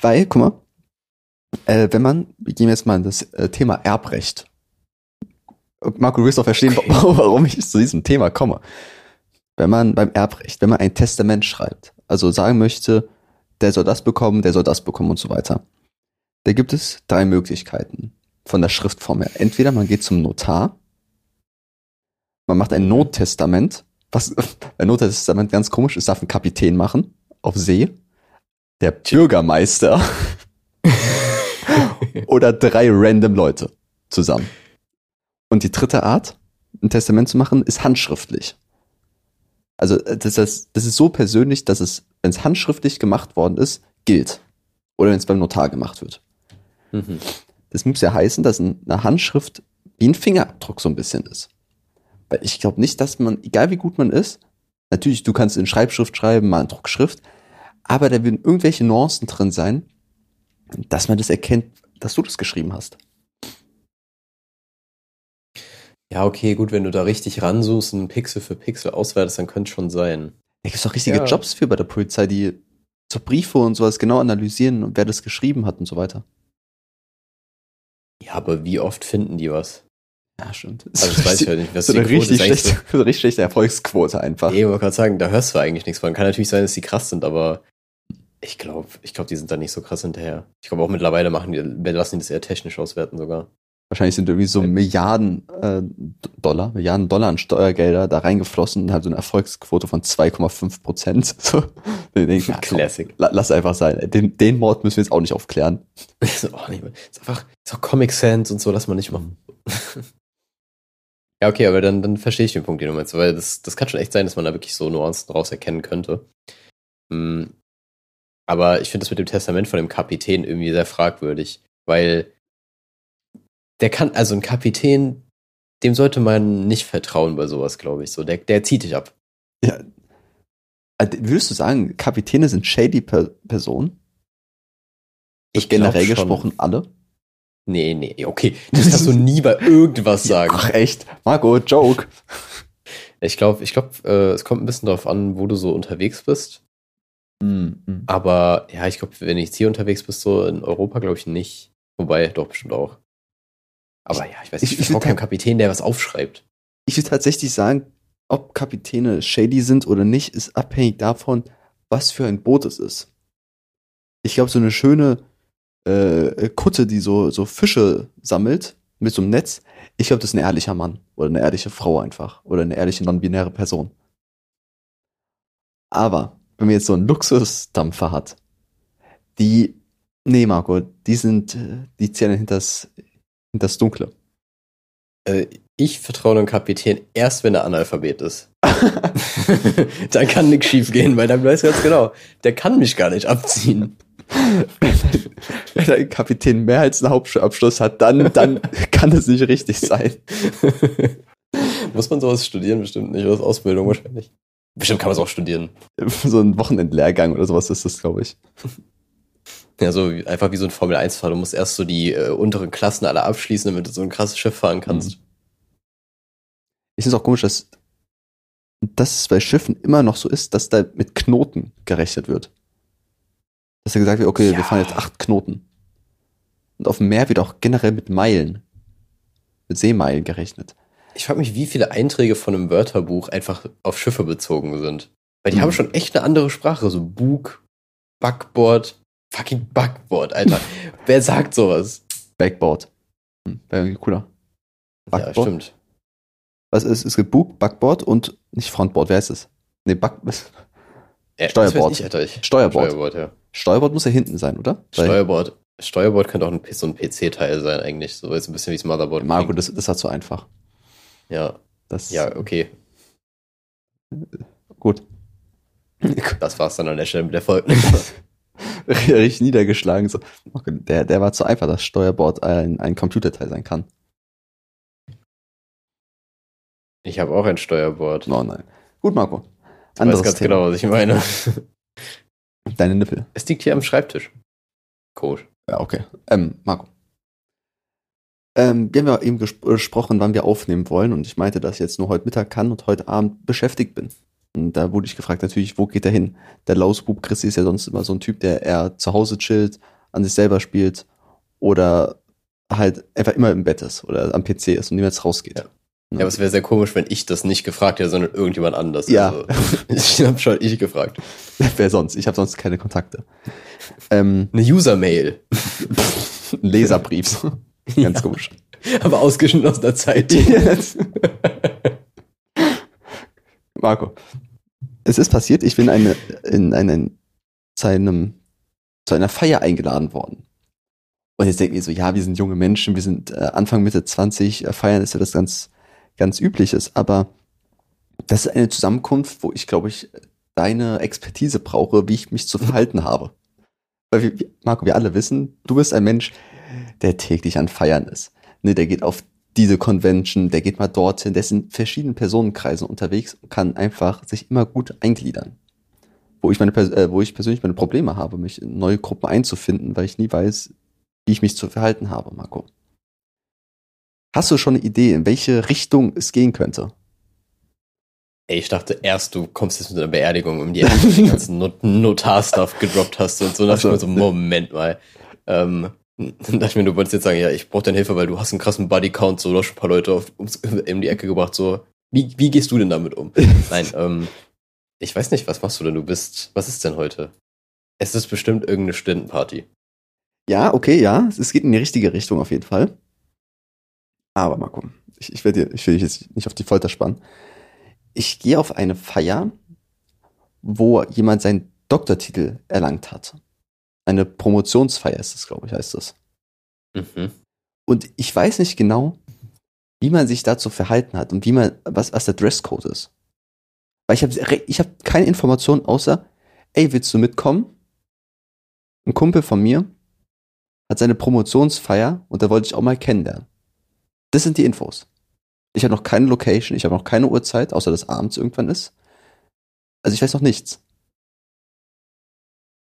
Speaker 3: Weil, guck mal, äh, wenn man, wir gehen jetzt mal in das äh, Thema Erbrecht. Marco, du wirst doch verstehen,
Speaker 2: Okay.
Speaker 3: wa- warum ich zu diesem Thema komme. Wenn man beim Erbrecht, wenn man ein Testament schreibt, also sagen möchte, der soll das bekommen, der soll das bekommen und so weiter. Da gibt es drei Möglichkeiten von der Schriftform her. Entweder man geht zum Notar, man macht ein Nottestament, was ein Nottestament ganz komisch ist, darf ein Kapitän machen auf See, der Bürgermeister oder drei random Leute zusammen. Und die dritte Art, ein Testament zu machen, ist handschriftlich. Also äh, das ist, das ist so persönlich, dass es, wenn es handschriftlich gemacht worden ist, gilt. Oder wenn es beim Notar gemacht wird.
Speaker 2: Mhm.
Speaker 3: Das muss ja heißen, dass eine Handschrift wie ein Fingerabdruck so ein bisschen ist. Weil ich glaube nicht, dass man, egal wie gut man ist, natürlich, du kannst in Schreibschrift schreiben, mal in Druckschrift, aber da werden irgendwelche Nuancen drin sein, dass man das erkennt, dass du das geschrieben hast.
Speaker 2: Ja, okay, gut, wenn du da richtig ransuchst und Pixel für Pixel auswertest, dann könnte es schon sein.
Speaker 3: Da gibt's doch richtige
Speaker 2: Ja.
Speaker 3: Jobs für bei der Polizei, die so Briefe und sowas genau analysieren und wer das geschrieben hat und so weiter.
Speaker 2: Ja, aber wie oft finden die was?
Speaker 3: Ja, stimmt.
Speaker 2: Also das weiß ich halt nicht. Was
Speaker 3: so eine richtig
Speaker 2: ist
Speaker 3: schlechte, so eine richtig schlechte Erfolgsquote einfach.
Speaker 2: so, ich wollte gerade sagen, da hörst du eigentlich nichts von. Kann natürlich sein, dass die krass sind, aber ich glaube, ich glaube, die sind da nicht so krass hinterher. Ich glaube auch mittlerweile machen die, lassen die das eher technisch auswerten sogar.
Speaker 3: Wahrscheinlich sind irgendwie so. Milliarden äh, Dollar, Milliarden Dollar an Steuergelder da reingeflossen und halt so eine Erfolgsquote von 2,5 Prozent. So, dann denke ich, ja, komm,
Speaker 2: Classic.
Speaker 3: la- lass einfach sein. Den, den Mord müssen wir jetzt auch nicht aufklären.
Speaker 2: so, oh, nicht mehr. Ist einfach ist auch Comic Sans und so, lass mal nicht machen. Ja, okay, aber dann, dann verstehe ich den Punkt, den du meinst, weil das, das kann schon echt sein, dass man da wirklich so Nuancen draus erkennen könnte. Hm. Aber ich finde das mit dem Testament von dem Kapitän irgendwie sehr fragwürdig, weil der kann, also ein Kapitän, dem sollte man nicht vertrauen bei sowas, glaube ich. So, der, der zieht dich ab.
Speaker 3: Ja. Also, Würdest du sagen, Kapitäne sind shady per Personen?
Speaker 2: Ich glaub
Speaker 3: Generell gesprochen alle?
Speaker 2: Nee, nee, okay. Das kannst du nie bei irgendwas sagen.
Speaker 3: Ach echt? Marco, Joke.
Speaker 2: Ich glaube, ich glaube, äh, es kommt ein bisschen darauf an, wo du so unterwegs bist.
Speaker 3: Mm.
Speaker 2: Aber ja, ich glaube, wenn du jetzt hier unterwegs bist, so in Europa, glaube ich nicht. Wobei, doch, bestimmt auch. Aber ja, ich weiß
Speaker 3: Ich-
Speaker 2: nicht,
Speaker 3: ich
Speaker 2: ich, ich
Speaker 3: würd
Speaker 2: kein
Speaker 3: ta-
Speaker 2: Kapitän, der was aufschreibt.
Speaker 3: Ich würde tatsächlich sagen, ob Kapitäne shady sind oder nicht, ist abhängig davon, was für ein Boot es ist. Ich glaube, so eine schöne äh, Kutte, die so, so Fische sammelt mit so einem Netz, ich glaube, das ist ein ehrlicher Mann oder eine ehrliche Frau einfach oder eine ehrliche non-binäre Person. Aber wenn man jetzt so einen Luxusdampfer hat, die, nee, Marco, die sind, die zählen hinters, hinters Dunkle.
Speaker 2: Äh, ich vertraue einem Kapitän erst, wenn er Analphabet ist. dann kann nichts schief gehen, weil dann weiß ich ganz genau, der kann mich gar nicht abziehen.
Speaker 3: Wenn der Kapitän mehr als einen Hauptschulabschluss hat, dann, dann kann es nicht richtig sein.
Speaker 2: Muss man sowas studieren? Bestimmt nicht. Oder Ausbildung wahrscheinlich. Bestimmt kann man es auch studieren.
Speaker 3: So ein Wochenendlehrgang oder sowas ist das, glaube ich.
Speaker 2: Ja, so wie, einfach wie so ein Formel-1-Fahrer. Du musst erst so die äh, unteren Klassen alle abschließen, damit du so ein krasses Schiff fahren kannst.
Speaker 3: Ich finde es auch komisch, dass, dass es bei Schiffen immer noch so ist, dass da mit Knoten gerechnet wird. Dass da gesagt wird, okay, wir
Speaker 2: Ja.
Speaker 3: fahren jetzt acht Knoten. Und auf dem Meer wird auch generell mit Meilen, mit Seemeilen gerechnet.
Speaker 2: Ich frage mich, wie viele Einträge von einem Wörterbuch einfach auf Schiffe bezogen sind. Weil die
Speaker 3: Mhm.
Speaker 2: haben schon echt eine andere Sprache. So Bug, Backboard, fucking Backboard, Alter. Wer sagt sowas?
Speaker 3: Backboard. Hm, Wäre irgendwie cooler.
Speaker 2: Ja,
Speaker 3: Backboard?
Speaker 2: stimmt.
Speaker 3: Was ist, es gibt Bug, Backboard und nicht Frontboard, wer ist es? Nee, Back,
Speaker 2: Ja, weiß ich, Alter. Ich,
Speaker 3: Steuerbord.
Speaker 2: Steuerbord, ja.
Speaker 3: Steuerbord muss ja hinten sein, oder? Weil-
Speaker 2: Steuerbord. Steuerbord könnte auch ein, so ein PC-Teil sein, eigentlich. So ist ein bisschen wie das Motherboard.
Speaker 3: Marco, das, das war zu einfach.
Speaker 2: ja,
Speaker 3: Das,
Speaker 2: ja, okay.
Speaker 3: gut.
Speaker 2: Das war's dann an der Stelle mit der Folge.
Speaker 3: Richtig niedergeschlagen. So. Okay, Der, der war zu einfach, dass Steuerbord ein, ein Computerteil sein kann.
Speaker 2: Ich habe auch ein Steuerbord.
Speaker 3: Oh nein. Gut, Marco.
Speaker 2: Du weißt
Speaker 3: Anderes
Speaker 2: ganz
Speaker 3: Thema.
Speaker 2: genau, was ich meine.
Speaker 3: Deine Nippel.
Speaker 2: Es liegt hier am Schreibtisch. Komisch.
Speaker 3: Ja, okay. Ähm, Marco. Ähm, wir haben ja eben ges gesprochen, wann wir aufnehmen wollen und ich meinte, dass ich jetzt nur heute Mittag kann und heute Abend beschäftigt bin. Und da wurde ich gefragt, natürlich, wo geht er hin? Der Lausbub Christi ist ja sonst immer so ein Typ, der eher zu Hause chillt, an sich selber spielt oder halt einfach immer im Bett ist oder am PC ist und niemals rausgeht.
Speaker 2: Ja. Ja, aber es wäre sehr komisch, wenn ich das nicht gefragt hätte, sondern irgendjemand anders.
Speaker 3: Ja.
Speaker 2: Also, ich habe schon ich gefragt.
Speaker 3: Wer sonst? Ich habe sonst keine Kontakte. Ähm,
Speaker 2: Eine User-Mail.
Speaker 3: ein Leserbrief. Ganz
Speaker 2: Ja.
Speaker 3: komisch.
Speaker 2: Aber ausgeschnitten aus der Zeit.
Speaker 3: Marco, es ist passiert, ich bin eine, in einen, zu, einem, zu einer Feier eingeladen worden. Und jetzt denken wir so, ja, wir sind junge Menschen, wir sind äh, Anfang, Mitte 20, äh, feiern ist ja das ganz, ganz Übliches, aber das ist eine Zusammenkunft, wo ich, glaube ich, deine Expertise brauche, wie ich mich zu verhalten habe. Weil wir, Marco, wir alle wissen, du bist ein Mensch, der täglich an Feiern ist. Ne, der geht auf diese Convention, der geht mal dorthin, der ist in verschiedenen Personenkreisen unterwegs und kann einfach sich immer gut eingliedern. Wo ich meine, äh, wo ich persönlich meine Probleme habe, mich in neue Gruppen einzufinden, weil ich nie weiß, wie ich mich zu verhalten habe, Marco. Hast du schon eine Idee, in welche Richtung es gehen könnte?
Speaker 2: Ey, ich dachte erst, du kommst jetzt mit einer Beerdigung um die Ecke, den ganzen Not Notar-Stuff gedroppt hast und so. Da dachte ich mir so, Moment mal. Ähm, dann dachte ich mir, du wolltest jetzt sagen, ja, ich brauche deine Hilfe, weil du hast einen krassen Buddy-Count, so, du hast schon ein paar Leute auf, ums, in die Ecke gebracht, so. Wie, wie gehst du denn damit um? Nein, ähm, ich weiß nicht, was machst du denn? Du bist, was ist denn heute? Es ist bestimmt irgendeine Studentenparty.
Speaker 3: Ja, okay, ja, es geht in die richtige Richtung auf jeden Fall. Aber Marco, ich, ich will dir, ich will dich jetzt nicht auf die Folter spannen. Ich gehe auf eine Feier, wo jemand seinen Doktortitel erlangt hat. Eine Promotionsfeier ist es, glaube ich, heißt das.
Speaker 2: Mhm.
Speaker 3: Und ich weiß nicht genau, wie man sich dazu verhalten hat und wie man, was, was der Dresscode ist. Weil ich habe ich hab keine Information außer, ey, willst du mitkommen? ein Kumpel von mir hat seine Promotionsfeier und da wollte ich auch mal kennenlernen. Das sind die Infos. Ich habe noch keine Location, ich habe noch keine Uhrzeit, außer dass abends irgendwann ist. Also ich weiß noch nichts.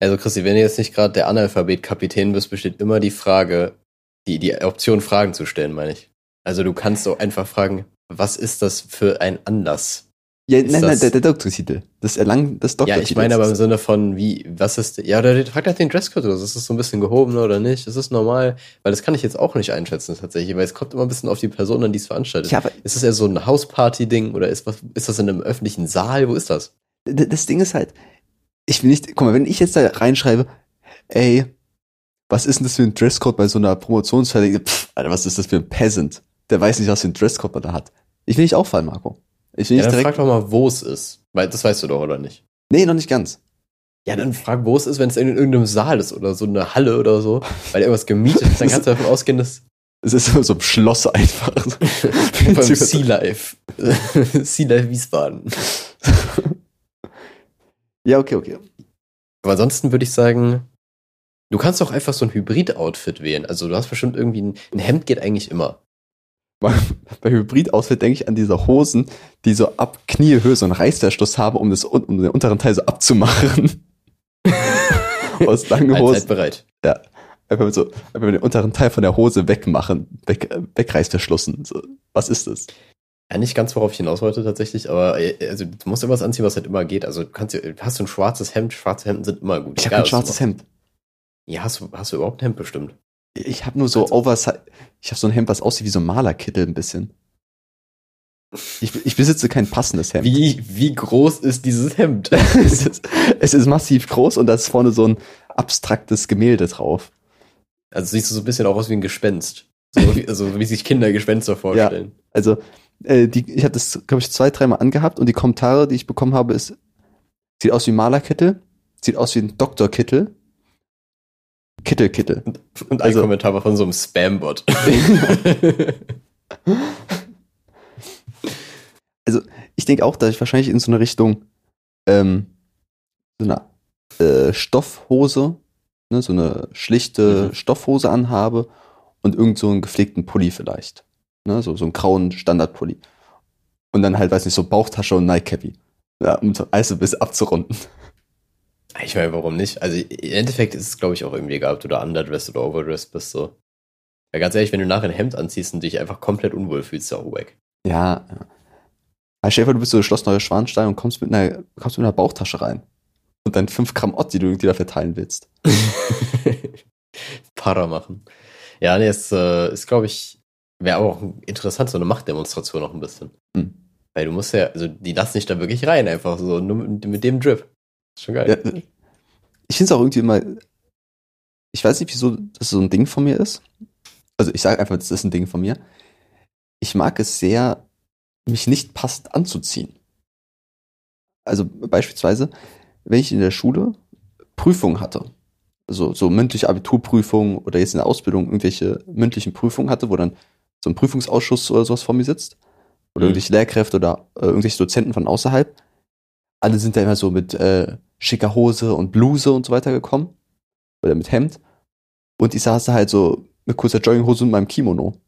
Speaker 2: Also Christi, wenn du jetzt nicht gerade der Analphabet-Kapitän bist, besteht immer die Frage, die, die Option Fragen zu stellen, meine ich. Also du kannst so einfach fragen, was ist das für ein Anlass?
Speaker 3: Ja,
Speaker 2: Ist
Speaker 3: nein, nein,
Speaker 2: das-
Speaker 3: der, der Doktortitel. Das Erlangen des
Speaker 2: Ja,
Speaker 3: Doktortitels.
Speaker 2: ich meine aber im Sinne von, wie, was ist, ja, oder fragt nach den Dresscode oder so. Ist das so ein bisschen gehoben oder nicht? Ist das normal? Weil das kann ich jetzt auch nicht einschätzen tatsächlich, weil es kommt immer ein bisschen auf die Person an, die es veranstaltet.
Speaker 3: Ja,
Speaker 2: Ist das eher so ein Hausparty-Ding oder ist, was, ist das in einem öffentlichen Saal? Wo ist das?
Speaker 3: das Ding ist halt, ich will nicht, guck mal, wenn ich jetzt da reinschreibe, ey, was ist denn das für ein Dresscode bei so einer Promotionsfeier? Pff, Alter, was ist das für ein Peasant? Der weiß nicht, was für ein Dresscode man da hat. Ich will nicht auffallen, Marco. Ich will
Speaker 2: Ja,
Speaker 3: nicht
Speaker 2: dann frag
Speaker 3: direkt,
Speaker 2: doch mal, wo es ist. Weil das weißt du doch, oder nicht?
Speaker 3: nee, noch nicht ganz.
Speaker 2: Ja, dann frag, wo es ist, wenn es in irgendeinem Saal ist oder so eine Halle oder so, weil irgendwas gemietet ist, dann kannst du davon ausgehen, dass
Speaker 3: Es ist so, ein Schloss einfach.
Speaker 2: beim Sea Life, Sea Life Wiesbaden.
Speaker 3: ja, okay, okay.
Speaker 2: Aber ansonsten würde ich sagen, du kannst auch einfach so ein Hybrid-Outfit wählen. Also du hast bestimmt irgendwie ein, ein Hemd geht eigentlich immer.
Speaker 3: Bei, bei Hybrid-Outfit denke ich an diese Hosen, die so ab Kniehöhe so einen Reißverschluss haben, um, das, um den unteren Teil so abzumachen. Aus langen
Speaker 2: Allzeit
Speaker 3: Hosen.
Speaker 2: bereit.
Speaker 3: Einfach mit so, einfach mit den unteren Teil von der Hose wegmachen, weg, äh, wegreißverschlossen. So, was ist das?
Speaker 2: Ja, nicht ganz, worauf ich hinaus wollte tatsächlich, aber äh, also, du musst irgendwas anziehen, was halt immer geht. Also kannst hast du ein schwarzes Hemd, schwarze Hemden sind immer gut.
Speaker 3: Ich habe ein
Speaker 2: was
Speaker 3: schwarzes. Hemd.
Speaker 2: Ja, hast du, hast du überhaupt ein Hemd bestimmt?
Speaker 3: Ich habe nur so
Speaker 2: Also-
Speaker 3: Oversize. Ich habe so ein Hemd, was aussieht wie so ein Malerkittel ein bisschen. Ich, ich besitze kein passendes Hemd.
Speaker 2: Wie, wie groß ist dieses Hemd?
Speaker 3: es, ist, es ist massiv groß und da ist vorne so ein abstraktes Gemälde drauf.
Speaker 2: Also siehst du so ein bisschen auch aus wie ein Gespenst. So wie, also wie sich Kinder Gespenster vorstellen.
Speaker 3: Also, äh, die, ich habe das, glaube ich, zwei, dreimal angehabt und die Kommentare, die ich bekommen habe, ist, sieht aus wie ein Malerkittel, sieht aus wie ein Doktorkittel. Kittel, Kittel.
Speaker 2: Und ein
Speaker 3: Also-
Speaker 2: Kommentar war von so einem Spam-Bot.
Speaker 3: Ich denke auch, dass ich wahrscheinlich in so eine Richtung, ähm, so eine äh, Stoffhose, ne, so eine schlichte
Speaker 2: Mhm.
Speaker 3: Stoffhose anhabe und irgend so einen gepflegten Pulli vielleicht. Ne, so, so einen grauen Standardpulli. Und dann halt, weiß nicht, so Bauchtasche und Nike-Cappy. Ja, um so alles ein bisschen abzurunden.
Speaker 2: Ich meine, warum nicht? Also im Endeffekt ist es, glaube ich, auch irgendwie egal, ob du da underdressed oder overdressed bist. So. Ja, ganz ehrlich, wenn du nachher ein Hemd anziehst und dich einfach komplett unwohl fühlst, ist auch weg.
Speaker 3: Ja, ja. Stell dir vor, du bist so Schloss Neuer Schwanstein und kommst mit einer, kommst mit einer Bauchtasche rein. Und dann 5 Gramm Ott, die du irgendwie da verteilen willst.
Speaker 2: Para machen. Ja, nee, es äh, ist, glaube ich, wäre auch interessant, so eine Machtdemonstration noch ein bisschen.
Speaker 3: Hm.
Speaker 2: Weil du musst ja, also die lassen dich da wirklich rein, einfach so, nur mit, mit dem Drip. Schon geil.
Speaker 3: Ja, ich finde es auch irgendwie immer. Ich weiß nicht, wieso das so ein Ding von mir ist. Also ich sage einfach, das ist ein Ding von mir. Ich mag es sehr, mich nicht passend anzuziehen. Also beispielsweise, wenn ich in der Schule Prüfungen hatte, also so mündliche Abiturprüfungen oder jetzt in der Ausbildung irgendwelche mündlichen Prüfungen hatte, wo dann so ein Prüfungsausschuss oder sowas vor mir sitzt, oder
Speaker 2: Mhm.
Speaker 3: irgendwelche Lehrkräfte oder äh, irgendwelche Dozenten von außerhalb, alle sind da immer so mit äh, schicker Hose und Bluse und so weiter gekommen. Oder mit Hemd. Und ich saß da halt so mit kurzer Jogginghose und meinem Kimono.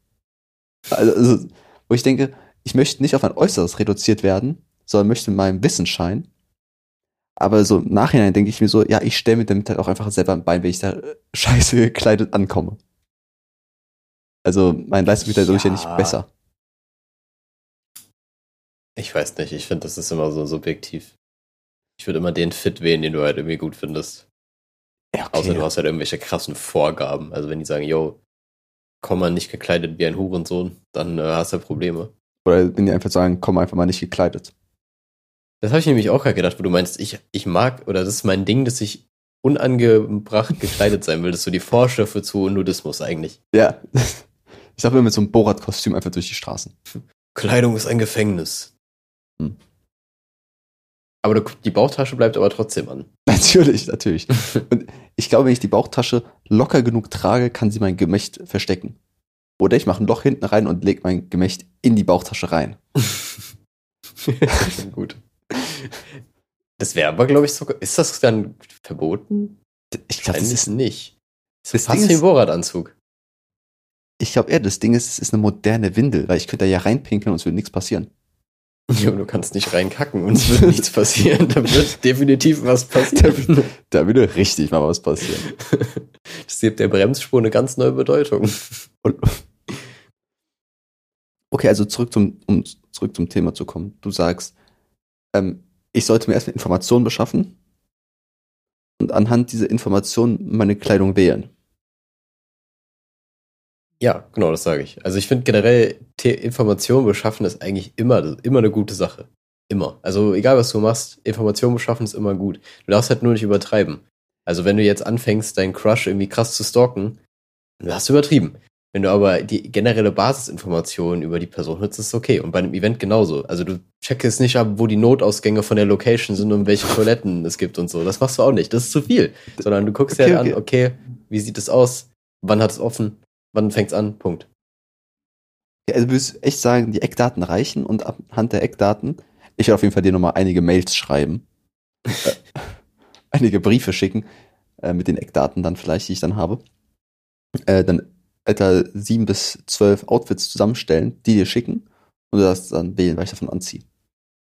Speaker 3: Also, also, wo ich denke, ich möchte nicht auf ein Äußeres reduziert werden, sondern möchte meinem Wissen scheinen. Aber so im Nachhinein denke ich mir so, ja, ich stelle mir damit halt auch einfach selber ein Bein, wenn ich da äh, scheiße gekleidet ankomme. Also mein Leistung wird dadurch ja.
Speaker 2: Ja.
Speaker 3: nicht besser.
Speaker 2: Ich weiß nicht, ich finde, das ist immer so subjektiv. Ich würde immer den Fit wählen, den du halt irgendwie gut findest.
Speaker 3: Ja,
Speaker 2: Außer du hast halt irgendwelche krassen Vorgaben. Also wenn die sagen, yo, komm mal nicht gekleidet wie ein Hurensohn, dann äh, hast du Probleme.
Speaker 3: Oder wenn die einfach sagen, komm einfach mal nicht gekleidet.
Speaker 2: Das habe ich nämlich auch gerade gedacht, wo du meinst, ich, ich mag, oder das ist mein Ding, dass ich unangebracht gekleidet sein will. Das ist so die Vorstufe zu Nudismus eigentlich.
Speaker 3: Ja. Ich laufe immer mit so einem Borat-Kostüm einfach durch die Straßen.
Speaker 2: Kleidung ist ein Gefängnis.
Speaker 3: Hm.
Speaker 2: Aber die Bauchtasche bleibt aber trotzdem an.
Speaker 3: Natürlich, natürlich. Und ich glaube, wenn ich die Bauchtasche locker genug trage, kann sie mein Gemächt verstecken. Oder ich mache ein Loch hinten rein und lege mein Gemächt in die Bauchtasche rein.
Speaker 2: Gut. Das wäre aber, glaube ich, sogar. Ist das dann verboten?
Speaker 3: Ich glaube, das ist,
Speaker 2: nicht. Das
Speaker 3: Ding
Speaker 2: wie ein Bohrradanzug.
Speaker 3: ich glaube eher, das Ding ist, es ist eine moderne Windel, weil ich könnte da ja reinpinkeln und es würde nichts passieren.
Speaker 2: Ja, du kannst nicht reinkacken und es wird nichts passieren. Da wird definitiv was passieren.
Speaker 3: Da würde richtig mal was passieren.
Speaker 2: Das gibt der Bremsspur eine ganz neue Bedeutung.
Speaker 3: Okay, also zurück zum, um zurück zum Thema zu kommen. Du sagst, ähm, ich sollte mir erstmal Informationen beschaffen und anhand dieser Informationen meine Kleidung wählen.
Speaker 2: Ja, genau, das sage ich. Also ich finde generell Informationen beschaffen ist eigentlich immer, immer eine gute Sache. Immer. Also egal was du machst, Informationen beschaffen ist immer gut. Du darfst halt nur nicht übertreiben. Also wenn du jetzt anfängst, deinen Crush irgendwie krass zu stalken, dann hast du übertrieben. Wenn du aber die generelle Basisinformation über die Person nutzt, ist es okay. Und bei einem Event genauso. Also du checkst nicht ab, wo die Notausgänge von der Location sind und welche Toiletten es gibt und so. Das machst du auch nicht. Das ist zu viel. Sondern du guckst
Speaker 3: Okay,
Speaker 2: halt
Speaker 3: okay.
Speaker 2: an, okay, wie sieht es aus? Wann hat es offen? Wann fängt's an? Punkt.
Speaker 3: Ja, Also du würdest echt sagen, die Eckdaten reichen und anhand der Eckdaten, ich werde auf jeden Fall dir nochmal einige Mails schreiben, äh, einige Briefe schicken, äh, mit den Eckdaten dann vielleicht, die ich dann habe. Äh, dann etwa sieben bis zwölf Outfits zusammenstellen, die dir schicken und du darfst dann wählen, was ich davon anziehe.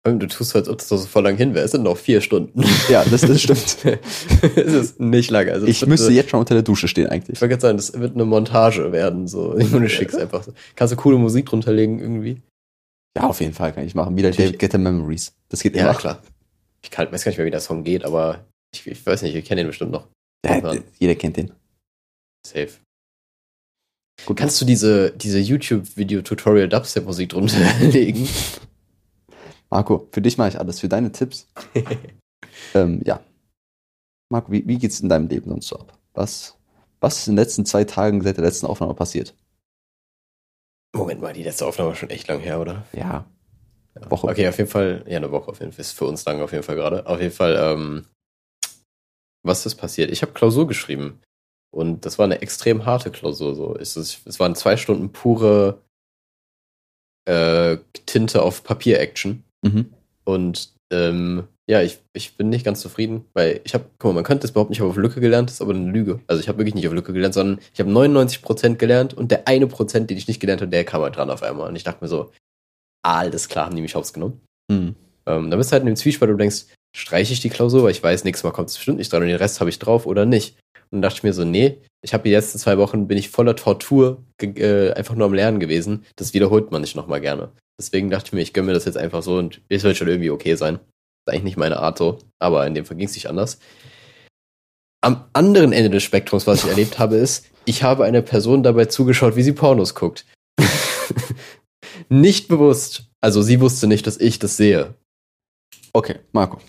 Speaker 2: Du tust als ob das so voll lang hin wäre. Es sind noch vier Stunden.
Speaker 3: Ja, das, das stimmt.
Speaker 2: es ist nicht lange. Also
Speaker 3: Ich müsste
Speaker 2: eine-
Speaker 3: jetzt schon unter der Dusche stehen
Speaker 2: Ich
Speaker 3: eigentlich.
Speaker 2: wollte gerade sagen, das wird eine Montage werden. So. Und du schickst einfach so. Kannst du coole Musik drunter legen irgendwie?
Speaker 3: Ja, auf jeden Fall kann ich machen. Wieder. David Get the Memories. Das geht
Speaker 2: Ja,
Speaker 3: immer.
Speaker 2: klar. Ich kann, weiß gar nicht mehr, wie der Song geht, aber ich, ich weiß nicht, ich kenne den bestimmt noch.
Speaker 3: Ja, jeder kennt den.
Speaker 2: Safe.
Speaker 3: Gut.
Speaker 2: Kannst du diese, diese YouTube-Video-Tutorial-Dubstep-Musik drunter legen?
Speaker 3: Marco, für dich mache ich alles, für deine Tipps. ähm, ja. Marco, wie, wie geht's in deinem Leben sonst so ab? Was, was ist in den letzten zwei Tagen seit der letzten Aufnahme passiert?
Speaker 2: Moment mal, die letzte Aufnahme ist schon echt lang her, oder?
Speaker 3: Ja. Woche.
Speaker 2: Okay, auf jeden Fall, ja, eine Woche auf jeden Fall. Ist für uns lang auf jeden Fall gerade. Auf jeden Fall, ähm, was ist passiert? Ich habe Klausur geschrieben. Und das war eine extrem harte Klausur. So. Es, ist, es waren zwei Stunden pure äh, Tinte auf Papier-Action.
Speaker 3: Mhm.
Speaker 2: Und ähm, ja, ich, ich bin nicht ganz zufrieden, weil ich habe, guck mal, man könnte es überhaupt nicht auf Lücke gelernt, das ist aber eine Lüge. Also ich habe wirklich nicht auf Lücke gelernt, sondern ich habe 99% gelernt und der eine Prozent, den ich nicht gelernt habe, der kam halt dran auf einmal. Und ich dachte mir so, alles klar, haben die mich hops genommen.
Speaker 3: Mhm.
Speaker 2: Ähm, da bist du halt in dem Zwiespalt, wo du denkst, streiche ich die Klausur, weil ich weiß, nächstes Mal kommt es bestimmt nicht dran und den Rest habe ich drauf oder nicht. Und dann dachte ich mir so, nee, ich habe die letzten zwei Wochen, bin ich voller Tortur äh, einfach nur am Lernen gewesen. Das wiederholt man nicht nochmal gerne. Deswegen dachte ich mir, ich gönne mir das jetzt einfach so und es wird schon irgendwie okay sein. Ist eigentlich nicht meine Art so, aber in dem Fall ging es nicht anders. Am anderen Ende des Spektrums, was ich erlebt habe, ist, ich habe einer Person dabei zugeschaut, wie sie Pornos guckt. nicht bewusst. Also sie wusste nicht, dass ich das sehe.
Speaker 3: Okay, Marco.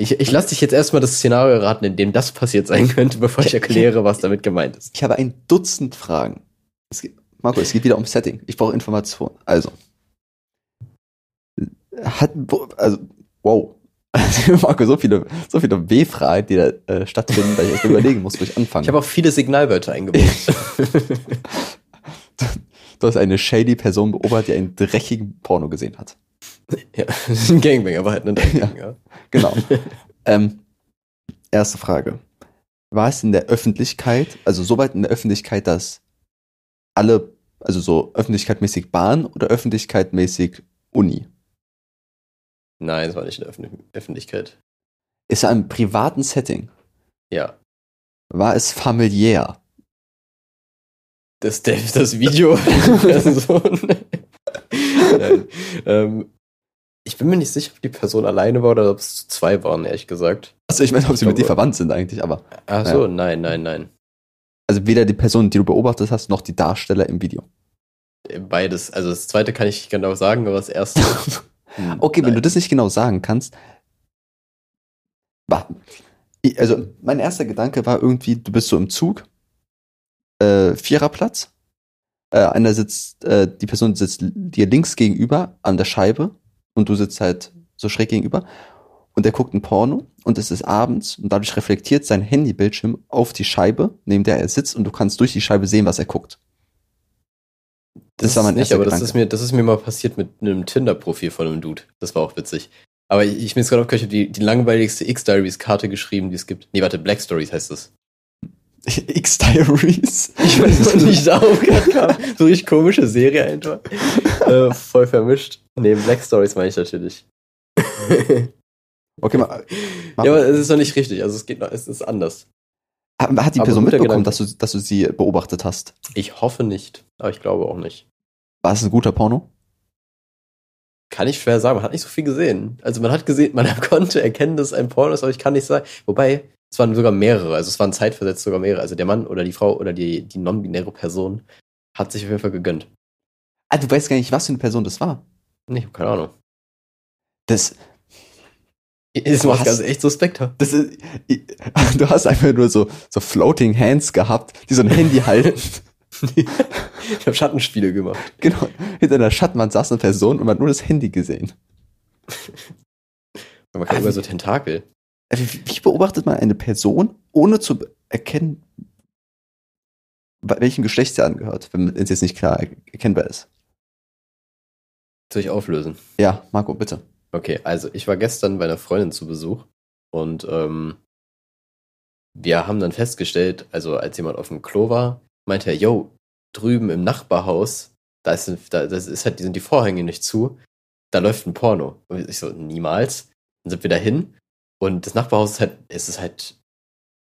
Speaker 2: Ich, ich lasse dich jetzt erstmal das Szenario raten, in dem das passiert sein könnte, bevor ich erkläre, was damit gemeint ist.
Speaker 3: Ich habe ein Dutzend Fragen. Es geht, Marco, es geht wieder um Setting. Ich brauche Informationen. Also. Hat, also, wow. Marco, so viele, so viele W-Fragen, die da äh, stattfinden, dass ich erst überlegen muss, wo ich anfange.
Speaker 2: Ich habe auch viele Signalwörter eingebaut.
Speaker 3: du hast eine shady Person beobachtet, die einen dreckigen Porno gesehen hat.
Speaker 2: Ja, ein Gangbanger war halt ein Gangbanger. Ja.
Speaker 3: Genau. ähm, erste Frage. War es in der Öffentlichkeit, also so weit in der Öffentlichkeit, dass alle, also so öffentlichkeitmäßig Bahn oder öffentlichkeitmäßig Uni?
Speaker 2: Nein, es war nicht in der Öffentlich Öffentlichkeit.
Speaker 3: Ist er im privaten Setting?
Speaker 2: Ja.
Speaker 3: War es familiär?
Speaker 2: Das, das, das Video. also, Nein. ähm, ich bin mir nicht sicher, ob die Person alleine war oder ob es zwei waren, ehrlich gesagt.
Speaker 3: Also ich meine, ob sie mit dir verwandt sind eigentlich, aber
Speaker 2: Ach so, nein, nein, nein.
Speaker 3: also weder die Person, die du beobachtet hast, noch die Darsteller im Video.
Speaker 2: Beides. Also das zweite kann ich nicht genau sagen, aber das erste. hm,
Speaker 3: Okay, wenn du
Speaker 2: nein.
Speaker 3: das nicht genau sagen kannst. Also, mein erster Gedanke war irgendwie, du bist so im Zug, äh, Viererplatz. Äh, einer sitzt, äh, die Person sitzt dir links gegenüber an der Scheibe und du sitzt halt so schräg gegenüber und er guckt ein Porno und es ist abends und dadurch reflektiert sein Handybildschirm auf die Scheibe, neben der er sitzt und du kannst durch die Scheibe sehen, was er guckt.
Speaker 2: Das,
Speaker 3: war mein
Speaker 2: nicht, aber das ist, mir, das ist mir mal passiert mit einem Tinder-Profil von einem Dude. Das war auch witzig. Aber ich, ich bin jetzt gerade aufgehört, ich habe die, die langweiligste X-Diaries-Karte geschrieben, die es gibt. Nee, warte, Black Stories heißt das.
Speaker 3: X-Diaries.
Speaker 2: Ich weiß nicht, wie ich darauf kam. So richtig komische Serie einfach. Äh, voll vermischt. Nee, Black Stories meine ich natürlich.
Speaker 3: Okay, mal.
Speaker 2: Ja, aber es ist noch nicht richtig. Also es geht noch, es ist anders.
Speaker 3: Hat hat die
Speaker 2: aber
Speaker 3: Person mitbekommen, dass du, dass du sie beobachtet hast?
Speaker 2: Ich hoffe nicht, aber ich glaube auch nicht.
Speaker 3: War es ein guter Porno?
Speaker 2: Kann ich schwer sagen, man hat nicht so viel gesehen. Also man hat gesehen, man konnte erkennen, dass es ein Porno ist, aber ich kann nicht sagen. Wobei, es waren sogar mehrere, also es waren zeitversetzt sogar mehrere. Also der Mann oder die Frau oder die, die non-binäre Person hat sich auf jeden Fall gegönnt.
Speaker 3: Ah, du weißt gar nicht, was für eine Person das war.
Speaker 2: Nee, ich hab keine Ahnung.
Speaker 3: Das,
Speaker 2: Das macht ganz echt suspekt.
Speaker 3: das ist, du hast einfach nur so, so floating hands gehabt, die so ein Handy halten.
Speaker 2: Ich habe Schattenspiele gemacht.
Speaker 3: genau. Hinter einer Schattenwand saß eine Person und man hat nur das Handy gesehen.
Speaker 2: Man kann
Speaker 3: Ah,
Speaker 2: über so Tentakel.
Speaker 3: Wie, beobachtet man eine Person, ohne zu erkennen, bei welchem Geschlecht sie angehört, wenn es jetzt nicht klar er- erkennbar ist?
Speaker 2: Soll ich auflösen?
Speaker 3: Ja, Marco, bitte.
Speaker 2: Okay, also ich war gestern bei einer Freundin zu Besuch und ähm, wir haben dann festgestellt, also als jemand auf dem Klo war, meinte er, yo, drüben im Nachbarhaus, da ist, da, das ist halt, sind die Vorhänge nicht zu, da läuft ein Porno. Und ich so, niemals. Dann sind wir dahin und das Nachbarhaus ist halt, es ist halt,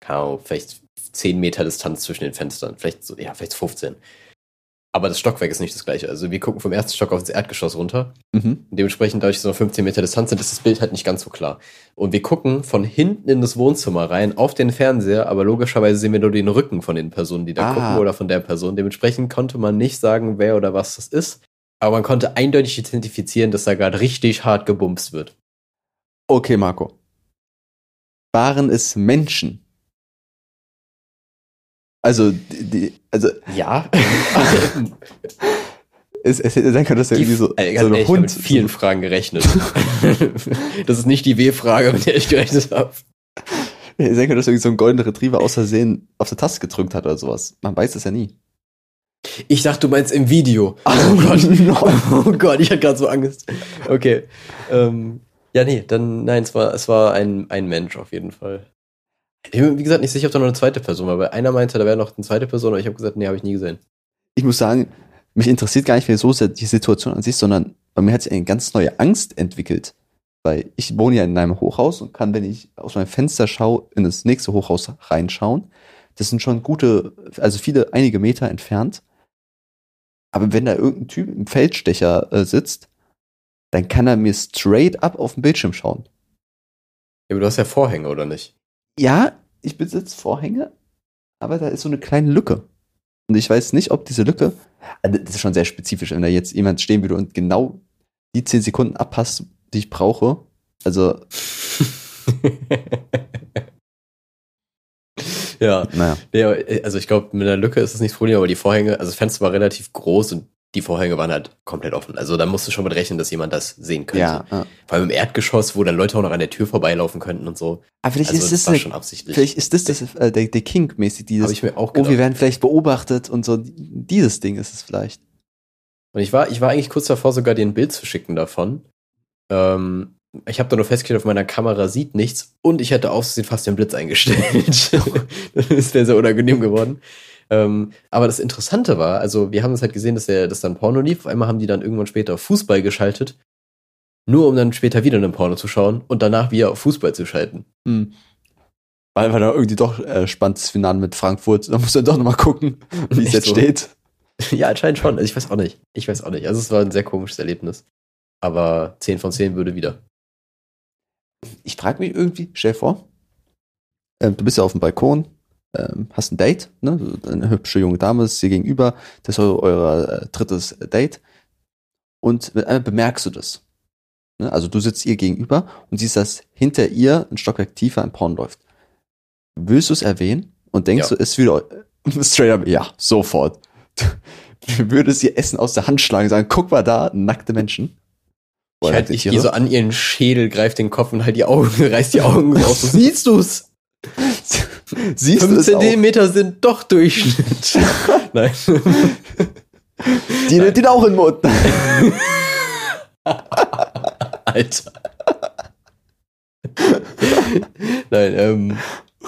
Speaker 2: keine Ahnung, vielleicht 10 Meter Distanz zwischen den Fenstern, vielleicht so, ja, vielleicht 15. Aber das Stockwerk ist nicht das gleiche. Also wir gucken vom ersten Stock auf das Erdgeschoss runter
Speaker 3: Mhm.
Speaker 2: Dementsprechend, dadurch, dass wir noch 15 Meter Distanz sind, ist das Bild halt nicht ganz so klar. Und wir gucken von hinten in das Wohnzimmer rein auf den Fernseher, aber logischerweise sehen wir nur den Rücken von den Personen, die da
Speaker 3: Ah.
Speaker 2: gucken oder von der Person. Dementsprechend konnte man nicht sagen, wer oder was das ist. Aber man konnte eindeutig identifizieren, dass da gerade richtig hart gebumst wird.
Speaker 3: Okay, Marco. Waren es Menschen? Also, die, also
Speaker 2: Ja.
Speaker 3: es, es hätte sein können, dass er irgendwie so,
Speaker 2: Ey,
Speaker 3: so ein
Speaker 2: ehrlich, ich
Speaker 3: Hund.
Speaker 2: mit vielen Fragen gerechnet. das ist nicht die W-Frage, mit der ich gerechnet habe.
Speaker 3: sein können, dass er irgendwie so ein goldener Retriever aus Versehen auf der Taste gedrückt hat oder sowas. Man weiß es ja nie.
Speaker 2: Ich dachte, du meinst im Video.
Speaker 3: Oh Gott.
Speaker 2: Oh Gott, ich hatte gerade so Angst. Okay. Ähm, ja, nee, dann, nein, es war, es war ein, ein Mensch auf jeden Fall. Ich bin, wie gesagt, nicht sicher, ob da noch eine zweite Person war, weil einer meinte, da wäre noch eine zweite Person, aber ich habe gesagt, nee, habe ich nie gesehen.
Speaker 3: Ich muss sagen, mich interessiert gar nicht mehr so sehr die Situation an sich, sondern bei mir hat sich eine ganz neue Angst entwickelt. Weil ich wohne ja in einem Hochhaus und kann, wenn ich aus meinem Fenster schaue, in das nächste Hochhaus reinschauen. Das sind schon gute, also viele, einige Meter entfernt. Aber wenn da irgendein Typ im Feldstecher äh, sitzt, dann kann er mir straight up auf den Bildschirm schauen.
Speaker 2: Ja, aber du hast ja Vorhänge, oder nicht?
Speaker 3: Ja, ich besitze Vorhänge, aber da ist so eine kleine Lücke. Und ich weiß nicht, ob diese Lücke, also das ist schon sehr spezifisch, wenn da jetzt jemand stehen würde und genau die 10 Sekunden abpasst, die ich brauche. Also,
Speaker 2: ja.
Speaker 3: naja.
Speaker 2: Nee, also ich glaube, mit der Lücke ist es nicht das Problem, aber die Vorhänge, also das Fenster war relativ groß und die Vorhänge waren halt komplett offen. Also da musst du schon mit rechnen, dass jemand das sehen könnte.
Speaker 3: Ja, ja.
Speaker 2: Vor allem im Erdgeschoss, wo dann Leute auch noch an der Tür vorbeilaufen könnten und so.
Speaker 3: Aber vielleicht
Speaker 2: Also
Speaker 3: ist
Speaker 2: das
Speaker 3: das,
Speaker 2: war
Speaker 3: eine,
Speaker 2: schon absichtlich.
Speaker 3: vielleicht ist das, das äh, der, der King-mäßig, dieses,
Speaker 2: Habe ich mir auch
Speaker 3: oh,
Speaker 2: gedacht.
Speaker 3: wir werden vielleicht beobachtet und so, dieses Ding ist es vielleicht.
Speaker 2: Und ich war, ich war eigentlich kurz davor, sogar dir ein Bild zu schicken davon. Ähm, ich habe da nur festgestellt, auf meiner Kamera sieht nichts und ich hätte aussehen fast den Blitz eingestellt. das wäre sehr unangenehm geworden. Ähm, aber das Interessante war, also wir haben es halt gesehen, dass der, dass dann Porno lief. Auf einmal haben die dann irgendwann später auf Fußball geschaltet, nur um dann später wieder einen Porno zu schauen und danach wieder auf Fußball zu schalten.
Speaker 3: Hm. Weil war da irgendwie doch äh, spannendes Finale mit Frankfurt. Da muss man doch nochmal gucken, wie es jetzt
Speaker 2: so?
Speaker 3: steht.
Speaker 2: ja, anscheinend schon. Also ich weiß auch nicht. Ich weiß auch nicht. Also es war ein sehr komisches Erlebnis. Aber 10 von 10 würde wieder.
Speaker 3: ich frage mich irgendwie, stell dir vor, ähm, du bist ja auf dem Balkon, ähm, hast ein Date, ne? Eine hübsche junge Dame ist dir gegenüber, das ist eu- euer äh, drittes Date. Und mit einmal bemerkst du das. Ne? Also du sitzt ihr gegenüber und siehst, dass hinter ihr ein Stockwerk tiefer ein Porn läuft. Willst du es erwähnen und denkst
Speaker 2: Ja.
Speaker 3: du, ist wieder straight up, ja, sofort. Du würdest ihr Essen aus der Hand schlagen und sagen, guck mal da, nackte Menschen.
Speaker 2: Ich,
Speaker 3: Oder
Speaker 2: halt, ich gehe so an ihren Schädel, greif den Kopf und halt die Augen, reiß die Augen so aus. So, siehst du's?
Speaker 3: Siehst du
Speaker 2: 5
Speaker 3: es auch?
Speaker 2: Zentimeter sind doch Durchschnitt. Nein.
Speaker 3: Die nimmt ihn auch in den Mund.
Speaker 2: Alter. Nein, ähm.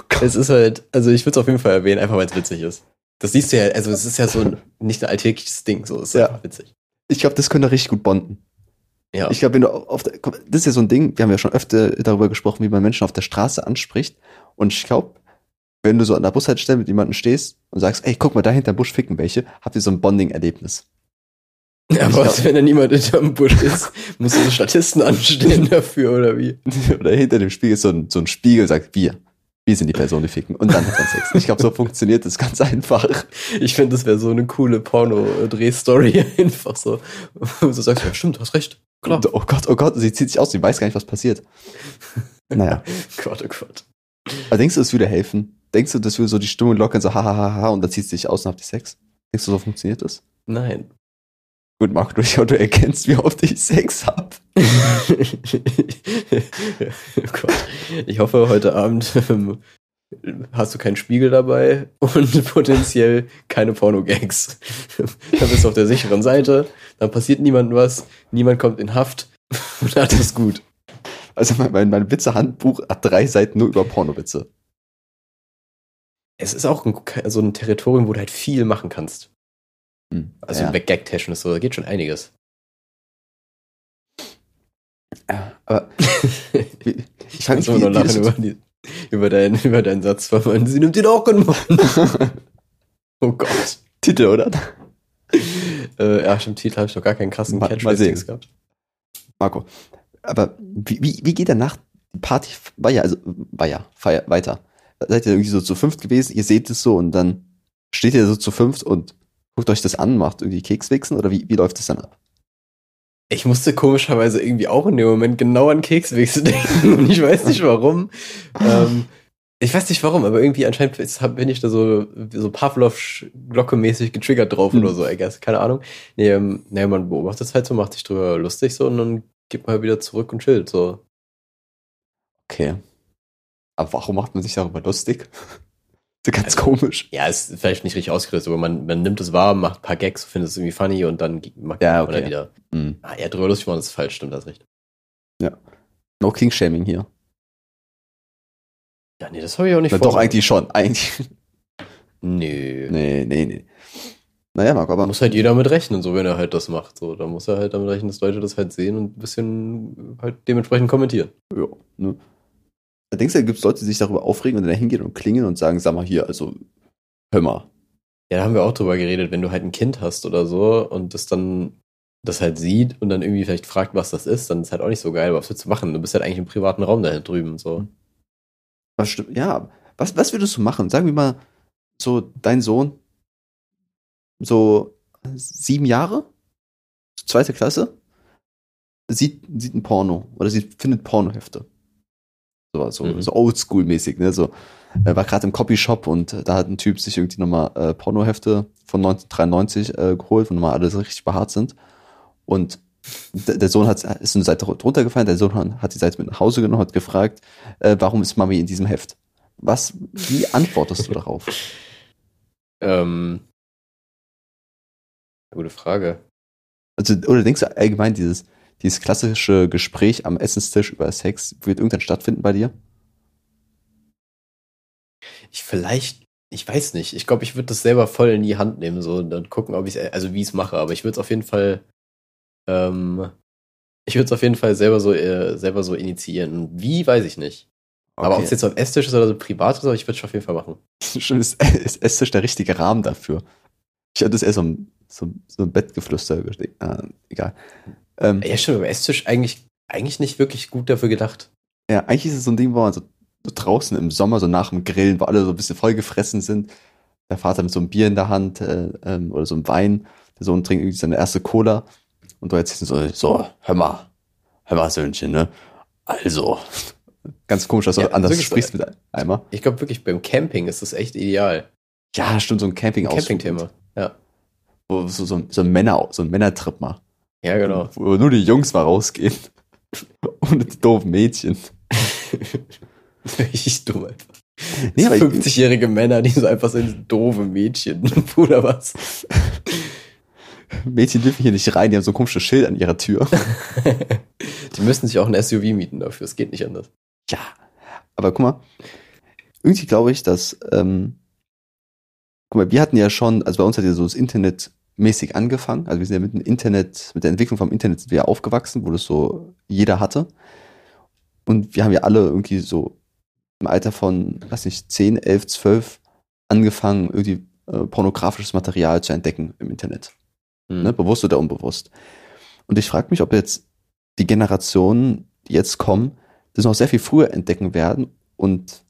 Speaker 3: Gott.
Speaker 2: Es ist halt, also ich würde es auf jeden Fall erwähnen, einfach weil es witzig ist. Das siehst du ja, also es ist ja so ein, nicht ein alltägliches Ding, so es ist
Speaker 3: Ja.
Speaker 2: einfach witzig.
Speaker 3: Ich glaube, das könnte richtig gut bonden.
Speaker 2: Ja.
Speaker 3: Ich glaube, wenn du auf der, das ist ja so ein Ding, wir haben ja schon öfter darüber gesprochen, wie man Menschen auf der Straße anspricht. Und ich glaube, wenn du so an der Bushaltestelle mit jemandem stehst und sagst, ey, guck mal, da hinterm Busch ficken welche, habt ihr so ein Bonding-Erlebnis.
Speaker 2: aber
Speaker 3: ich glaub-
Speaker 2: wenn da niemand hinterm Busch ist, musst du so Statisten anstellen dafür, oder wie?
Speaker 3: Oder hinter dem Spiegel ist so ein, so ein Spiegel sagt, wir. Wir sind die Person, die ficken. Und dann hat man Sex. Ich glaube, so funktioniert das ganz einfach.
Speaker 2: Ich finde, das wäre so eine coole Porno-Dreh-Story einfach so. Wo du sagst, ja stimmt, du hast recht. Klar.
Speaker 3: Und, oh Gott, oh Gott, sie zieht sich aus, sie weiß gar nicht, was passiert. Naja.
Speaker 2: Gott, oh Gott.
Speaker 3: Aber denkst du, das würde helfen? Denkst du, das würde so die Stimmung lockern, so hahaha, und dann zieht sie sich aus und habt ihr Sex? Denkst du, so funktioniert das?
Speaker 2: Nein.
Speaker 3: Gut, Marco, du, ich hoffe, du erkennst, wie oft ich Sex hab.
Speaker 2: oh Gott. Ich hoffe, heute Abend ähm, hast du keinen Spiegel dabei und potenziell keine Porno-Gags. Dann bist du auf der sicheren Seite, dann passiert niemandem was, niemand kommt in Haft und hat es gut.
Speaker 3: Also mein, mein, mein Witze-Handbuch hat drei Seiten nur über Pornowitze.
Speaker 2: Es ist auch ein, so ein Territorium, wo du halt viel machen kannst.
Speaker 3: Hm.
Speaker 2: Also
Speaker 3: ja.
Speaker 2: weggag-technisch so, da geht schon einiges.
Speaker 3: Ja, aber ich frage
Speaker 2: Ich
Speaker 3: mich, wie, wie
Speaker 2: lachen
Speaker 3: das,
Speaker 2: über, die, über, deinen, über deinen Satz meinen, sie nimmt den auch Mund. Oh Gott.
Speaker 3: Titel, oder?
Speaker 2: Äh, ja, stimmt, Titel habe ich noch gar keinen krassen
Speaker 3: Mal- mal sehen.
Speaker 2: gehabt.
Speaker 3: Marco, aber wie, wie, wie geht danach die Party weiter, also weiter, feier, weiter? Seid ihr irgendwie so zu fünft gewesen, ihr seht es so und dann steht ihr so zu fünft und guckt euch das an, macht irgendwie Kekswichsen oder wie, wie läuft es dann ab?
Speaker 2: Ich musste komischerweise irgendwie auch in dem Moment genau an Kekswichse denken und ich weiß nicht warum. ähm, ich weiß nicht warum, aber irgendwie anscheinend bin ich da so, so Pavlov-Glocke-mäßig getriggert drauf
Speaker 3: Hm.
Speaker 2: oder so, I guess. Keine Ahnung. Nee, ähm, nee, man beobachtet es halt so, macht sich drüber lustig so und dann geht man halt wieder zurück und chillt so.
Speaker 3: Okay. Aber warum macht man sich darüber lustig? Ganz komisch.
Speaker 2: Ja, ist vielleicht nicht richtig ausgerüstet, aber man, man nimmt es wahr, macht ein paar Gags, findet es irgendwie funny und dann macht
Speaker 3: Ja,
Speaker 2: man
Speaker 3: okay.
Speaker 2: wieder.
Speaker 3: Hm.
Speaker 2: Ah, ja, drüber lustig machen, das ist falsch, stimmt das recht.
Speaker 3: No King-Shaming hier.
Speaker 2: Ja, nee, das habe ich auch nicht
Speaker 3: Na,
Speaker 2: vor.
Speaker 3: doch, eigentlich schon. Eigentlich.
Speaker 2: Nö.
Speaker 3: Nee, nee, nee. Naja, Marco, aber
Speaker 2: muss halt jeder mit rechnen, so wenn er halt das macht. So, da muss er halt damit rechnen, dass Leute das halt sehen und ein bisschen halt dementsprechend kommentieren.
Speaker 3: Ja, ne? Denkst du, gibt es Leute, die sich darüber aufregen und dann hingehen und klingeln und sagen, sag mal hier, also, hör mal.
Speaker 2: Ja, da haben wir auch drüber geredet, wenn du halt ein Kind hast oder so und das dann das halt sieht und dann irgendwie vielleicht fragt, was das ist, dann ist halt auch nicht so geil, aber was willst du machen? Du bist halt eigentlich im privaten Raum da drüben und so.
Speaker 3: Was stimmt, ja, was, was würdest du machen? Sagen wir mal, so dein Sohn, so sieben Jahre, zweite Klasse, sieht, sieht ein Porno oder sieht, findet Pornohefte. So, so,
Speaker 2: Mhm.
Speaker 3: so oldschool-mäßig, ne? So, er war gerade im Copyshop und äh, da hat ein Typ sich irgendwie nochmal äh, Pornohefte von 1993 äh, geholt, wo nochmal alle so richtig behaart sind. Und der der Sohn hat, ist eine Seite runtergefallen, der Sohn hat die Seite mit nach Hause genommen, hat gefragt, äh, warum ist Mami in diesem Heft? Was, wie antwortest du darauf?
Speaker 2: Ähm, gute Frage.
Speaker 3: Also, oder denkst du allgemein dieses, dieses klassische Gespräch am Essenstisch über Sex wird irgendwann stattfinden bei dir?
Speaker 2: Ich vielleicht, ich weiß nicht. Ich glaube, ich würde das selber voll in die Hand nehmen, so und dann gucken, ob ich also wie ich es mache. Aber ich würde es auf jeden Fall, ähm, ich würde es auf jeden Fall selber so, äh, selber so initiieren. Wie, weiß ich nicht. Aber ob es jetzt am Esstisch ist oder so privat ist, aber ich würde es auf jeden Fall machen.
Speaker 3: Schon ist, ist Esstisch der richtige Rahmen dafür. Ich hatte das eher so ein, so, so ein Bettgeflüster. Äh, egal. Ähm,
Speaker 2: Ja, stimmt, aber Esstisch eigentlich, eigentlich nicht wirklich gut dafür gedacht.
Speaker 3: Ja, eigentlich ist es so ein Ding, wo man so, so draußen im Sommer, so nach dem Grillen, wo alle so ein bisschen vollgefressen sind, der Vater mit so einem Bier in der Hand äh, ähm, oder so einem Wein, der Sohn trinkt irgendwie seine erste Cola und du erzählst so, so, hör mal, hör mal, Söhnchen, ne? Also, ganz komisch, dass du
Speaker 2: Ja,
Speaker 3: anders sprichst mit einmal.
Speaker 2: Ich glaube wirklich, beim Camping ist das echt ideal.
Speaker 3: Ja, stimmt, so ein Camping
Speaker 2: Camping-Thema. Ja.
Speaker 3: Wo so, so, so ein Männer, so ein Männertrip mal.
Speaker 2: Ja, genau.
Speaker 3: Wo nur die Jungs mal rausgehen. Und die doofen Mädchen.
Speaker 2: Richtig dumm einfach.
Speaker 3: Nee, aber ich-
Speaker 2: 50-jährige Männer, die so einfach sind, doofe Mädchen. Oder was?
Speaker 3: Mädchen dürfen hier nicht rein, die haben so ein komisches Schild an ihrer Tür.
Speaker 2: Die müssen sich auch ein SUV mieten dafür. Es geht nicht anders.
Speaker 3: Ja, aber guck mal, irgendwie glaube ich, dass, ähm, guck mal, wir hatten ja schon, also bei uns hat ja so das Internet mäßig angefangen. Also wir sind ja mit dem Internet, mit der Entwicklung vom Internet sind wir ja aufgewachsen, wo das so jeder hatte. Und wir haben ja alle irgendwie so im Alter von, weiß nicht, 10, 11, 12 angefangen, irgendwie äh, pornografisches Material zu entdecken im Internet.
Speaker 2: Hm.
Speaker 3: Ne? Bewusst oder unbewusst. Und ich frage mich, ob jetzt die Generationen, die jetzt kommen, das noch sehr viel früher entdecken werden und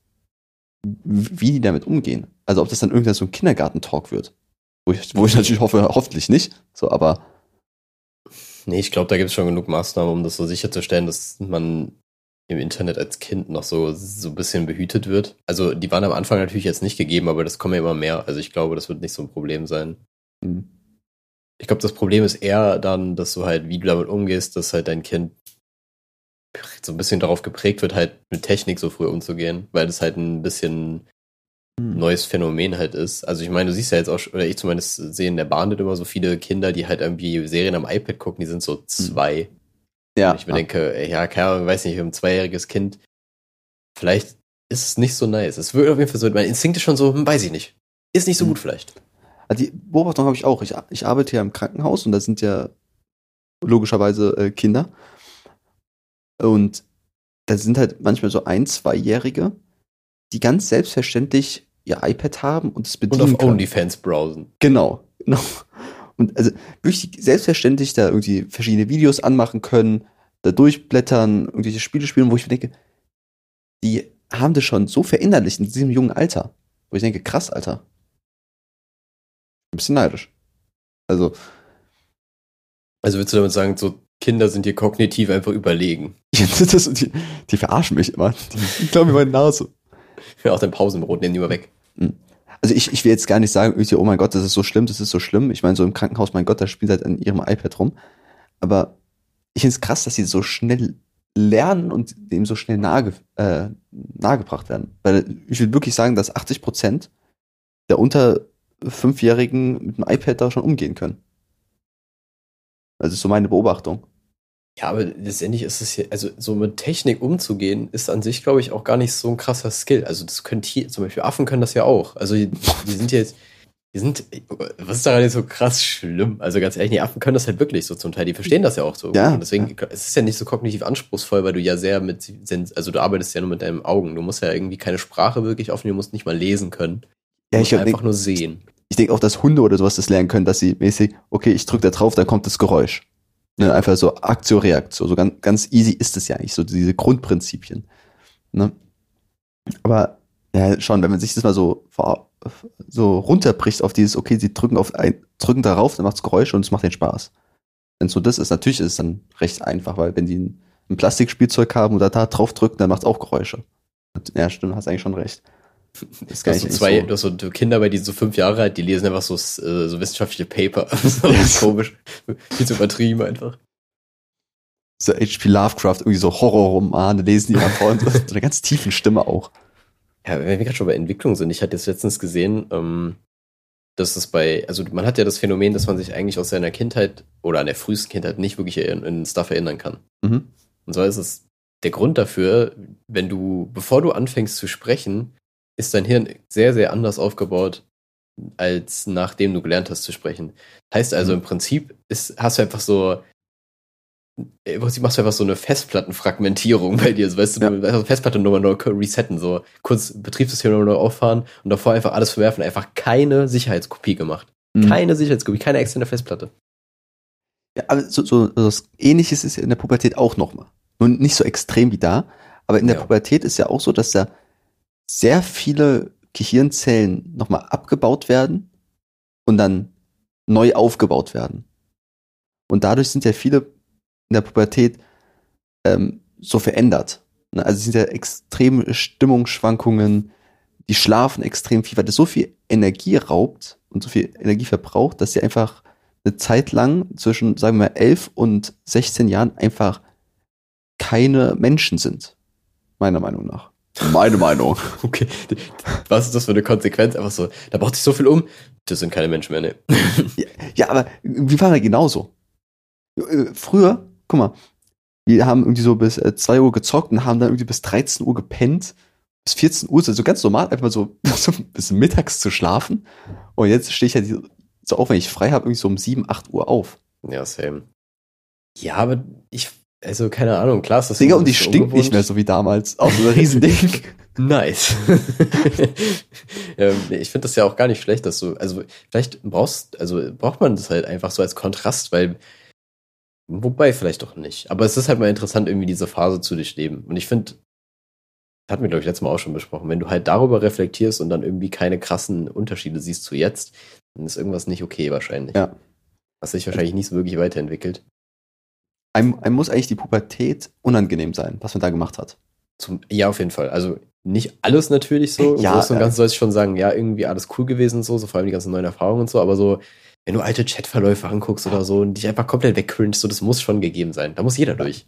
Speaker 3: wie die damit umgehen. Also ob das dann irgendwann so ein Kindergartentalk wird. Wo ich, wo ich natürlich hoffe, hoffentlich nicht. So, aber
Speaker 2: Nee, ich glaube, da gibt es schon genug Maßnahmen, um das so sicherzustellen, dass man im Internet als Kind noch so, so ein bisschen behütet wird. Also die waren am Anfang natürlich jetzt nicht gegeben, aber das kommen ja immer mehr. Also ich glaube, das wird nicht so ein Problem sein.
Speaker 3: hm,
Speaker 2: Ich glaube, das Problem ist eher dann, dass du halt, wie du damit umgehst, dass halt dein Kind so ein bisschen darauf geprägt wird, halt mit Technik so früh umzugehen, weil das halt ein bisschen. Neues Phänomen halt ist. Also ich meine, du siehst ja jetzt auch, oder ich zumindest sehe in der Bahn nicht immer so viele Kinder, die halt irgendwie Serien am iPad gucken, die sind so zwei.
Speaker 3: ja,
Speaker 2: Und ich mir denke, ey, ja, keine Ahnung, weiß nicht, ein zweijähriges Kind, vielleicht ist es nicht so nice. Es wird auf jeden Fall so, mein Instinkt ist schon so, hm, weiß ich nicht. Ist nicht so
Speaker 3: Hm.
Speaker 2: gut vielleicht.
Speaker 3: Also die Beobachtung habe ich auch. Ich, ich arbeite ja im Krankenhaus und da sind ja logischerweise äh, Kinder. Und da sind halt manchmal so ein-, zweijährige, die ganz selbstverständlich ihr iPad haben und es
Speaker 2: Und
Speaker 3: bedienen
Speaker 2: auf
Speaker 3: können.
Speaker 2: OnlyFans browsen.
Speaker 3: Genau, genau. Und also wirklich selbstverständlich da irgendwie verschiedene Videos anmachen können, da durchblättern, irgendwelche Spiele spielen, wo ich mir denke, die haben das schon so verinnerlicht in diesem jungen Alter. Wo ich denke, krass, Alter. Ein bisschen neidisch. Also,
Speaker 2: Also willst du damit sagen, so Kinder sind dir kognitiv einfach überlegen?
Speaker 3: das, die, die verarschen mich immer. Die, die glauben mir meine Nase.
Speaker 2: Ja, auch dein Pausenbrot nehmen mal weg.
Speaker 3: Also ich, ich will jetzt gar nicht sagen, oh mein Gott, das ist so schlimm, das ist so schlimm. Ich meine, so im Krankenhaus, mein Gott, da spielt halt an ihrem iPad rum. Aber ich finde es krass, dass sie so schnell lernen und dem so schnell nahe, äh, nahegebracht werden. Weil ich will wirklich sagen, dass 80 Prozent der unter Fünfjährigen mit dem iPad da schon umgehen können. Das ist so meine Beobachtung.
Speaker 2: Ja, aber letztendlich ist es hier, also so mit Technik umzugehen, ist an sich, glaube ich, auch gar nicht so ein krasser Skill. Also das können Tiere, zum Beispiel Affen können das ja auch. Also die, die sind jetzt, die sind, was ist daran jetzt so krass schlimm? Also ganz ehrlich, die Affen können das halt wirklich so zum Teil. Die verstehen das ja auch so.
Speaker 3: Ja.
Speaker 2: Und deswegen, es ist ja nicht so kognitiv anspruchsvoll, weil du ja sehr mit, also du arbeitest ja nur mit deinen Augen. Du musst ja irgendwie keine Sprache wirklich aufnehmen, du musst nicht mal lesen können. Du
Speaker 3: Ja,
Speaker 2: musst
Speaker 3: ich
Speaker 2: einfach
Speaker 3: denke
Speaker 2: nur sehen.
Speaker 3: ich denk auch, dass Hunde oder sowas das lernen können, dass sie mäßig, okay, ich drücke da drauf, dann kommt das Geräusch. Ne, einfach so Aktio, Reaktion. So ganz, ganz easy ist es ja nicht, so diese Grundprinzipien. Ne? Aber ja, schon, wenn man sich das mal so, so runterbricht auf dieses, okay, sie drücken auf ein, drücken darauf, dann macht's Geräusche und es macht den Spaß. Wenn so das ist, natürlich ist es dann recht einfach, weil wenn die ein, ein Plastikspielzeug haben oder da drauf drücken, dann macht's auch Geräusche. Ja, stimmt, hast eigentlich schon recht. Ist
Speaker 2: Du hast, so zwei,
Speaker 3: so.
Speaker 2: du hast so Kinder bei die so fünf Jahre alt, die lesen einfach so, äh, so wissenschaftliche Paper. so komisch. Viel zu übertrieben einfach.
Speaker 3: so H.P. Lovecraft, irgendwie so Horrorromane lesen die mal vor so eine ganz tiefen Stimme auch.
Speaker 2: Ja, wenn wir gerade schon bei Entwicklung sind, ich hatte jetzt letztens gesehen, ähm, dass es bei, also man hat ja das Phänomen, dass man sich eigentlich aus seiner Kindheit oder an der frühesten Kindheit nicht wirklich in, in Stuff erinnern kann.
Speaker 3: Mhm.
Speaker 2: Und zwar ist es der Grund dafür, wenn du, bevor du anfängst zu sprechen, ist dein Hirn sehr, sehr anders aufgebaut, als nachdem du gelernt hast zu sprechen. Heißt also,
Speaker 3: Mhm.
Speaker 2: im Prinzip ist, hast du einfach so, im Prinzip machst du einfach so eine Festplattenfragmentierung bei dir. So, weißt du,
Speaker 3: Ja.
Speaker 2: du also Festplatte nochmal neu resetten, so kurz Betriebssystem nochmal neu auffahren und davor einfach alles verwerfen, einfach keine Sicherheitskopie gemacht.
Speaker 3: Mhm.
Speaker 2: Keine Sicherheitskopie, keine externe Festplatte.
Speaker 3: Ja, aber so, so, so was ähnliches ist in der Pubertät auch nochmal. Nur nicht so extrem wie da, aber in der
Speaker 2: Ja.
Speaker 3: Pubertät ist ja auch so, dass da sehr viele Gehirnzellen nochmal abgebaut werden und dann neu aufgebaut werden. Und dadurch sind ja viele in der Pubertät ähm, so verändert. Ne? Also es sind ja extreme Stimmungsschwankungen, die schlafen extrem viel, weil das so viel Energie raubt und so viel Energie verbraucht, dass sie einfach eine Zeit lang zwischen, sagen wir mal, 11 und 16 Jahren einfach keine Menschen sind. Meiner Meinung nach. Meine Meinung.
Speaker 2: Okay, was ist das für eine Konsequenz? Einfach so, da braucht sich so viel um. Das sind keine Menschen mehr, ne?
Speaker 3: Ja, aber wir waren ja genauso. Äh, Früher, guck mal, wir haben irgendwie so bis äh, 2 Uhr gezockt und haben dann irgendwie bis 13 Uhr gepennt bis 14 Uhr, so ganz normal, einfach mal so, so bis mittags zu schlafen. Und jetzt stehe ich halt so auf, wenn ich frei habe, irgendwie so um 7, 8 Uhr auf.
Speaker 2: Ja, same. Ja, aber ich, also keine Ahnung, klar ist das.
Speaker 3: Digga, und die stinkt nicht mehr so wie damals. Auch so ein Riesending.
Speaker 2: Nice. ähm, ich finde das ja auch gar nicht schlecht, dass du, also vielleicht brauchst, also braucht man das halt einfach so als Kontrast, weil, wobei vielleicht doch nicht. Aber es ist halt mal interessant, irgendwie diese Phase zu durchleben. Und ich finde, das hatten wir, glaube ich, letztes Mal auch schon besprochen, wenn du halt darüber reflektierst und dann irgendwie keine krassen Unterschiede siehst zu jetzt, dann ist irgendwas nicht okay wahrscheinlich.
Speaker 3: Ja.
Speaker 2: Was sich wahrscheinlich nicht so wirklich weiterentwickelt.
Speaker 3: Einem, einem muss eigentlich die Pubertät unangenehm sein, was man da gemacht hat.
Speaker 2: Zum, ja, auf jeden Fall. Also nicht alles natürlich so. Im
Speaker 3: Ja,
Speaker 2: Großen und Ganzen soll ich schon sagen, ja, irgendwie alles cool gewesen und so, so vor allem die ganzen neuen Erfahrungen und so, aber so, wenn du alte Chatverläufe anguckst oder so und dich einfach komplett wegcringst, so, das muss schon gegeben sein. Da muss jeder durch.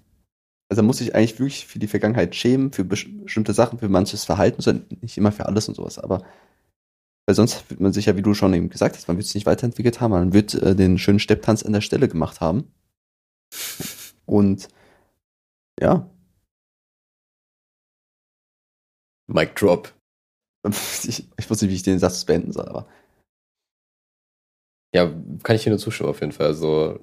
Speaker 3: Also da muss ich eigentlich wirklich für die Vergangenheit schämen, für bestimmte Sachen, für manches Verhalten, nicht immer für alles und sowas, aber weil sonst wird man sich ja, wie du schon eben gesagt hast, man wird sich nicht weiterentwickelt haben, man wird äh, den schönen Stepptanz an der Stelle gemacht haben. Und ja,
Speaker 2: Mic drop.
Speaker 3: ich, ich wusste nicht, wie ich den Satz beenden soll, aber
Speaker 2: Ja, kann ich dir nur zustimmen auf jeden Fall. Also,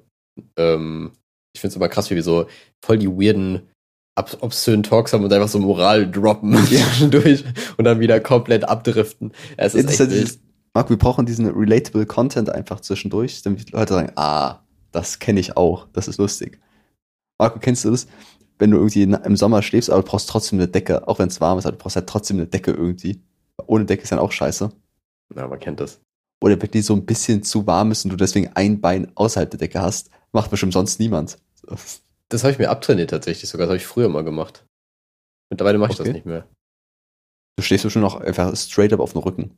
Speaker 2: ähm, ich finde es immer krass, wie wir so voll die weirden, ob obszönen Talks haben und einfach so Moral droppen
Speaker 3: Ja.
Speaker 2: zwischendurch und dann wieder komplett abdriften. Es ist echt
Speaker 3: dieses- Marc, wir brauchen diesen relatable Content einfach zwischendurch, damit die Leute sagen, ah, das kenne ich auch, das ist lustig. Marco, kennst du das? Wenn du irgendwie im Sommer schläfst, aber du brauchst trotzdem eine Decke, auch wenn es warm ist, aber du brauchst halt trotzdem eine Decke irgendwie. Ohne Decke ist dann auch scheiße.
Speaker 2: Ja, man kennt das.
Speaker 3: Oder wenn die so ein bisschen zu warm ist und du deswegen ein Bein außerhalb der Decke hast, macht bestimmt sonst niemand.
Speaker 2: Das habe ich mir abtrainiert tatsächlich sogar. Das habe ich früher mal gemacht. Mittlerweile mache ich
Speaker 3: Okay.
Speaker 2: das nicht mehr.
Speaker 3: Du stehst bestimmt noch einfach straight up auf dem Rücken.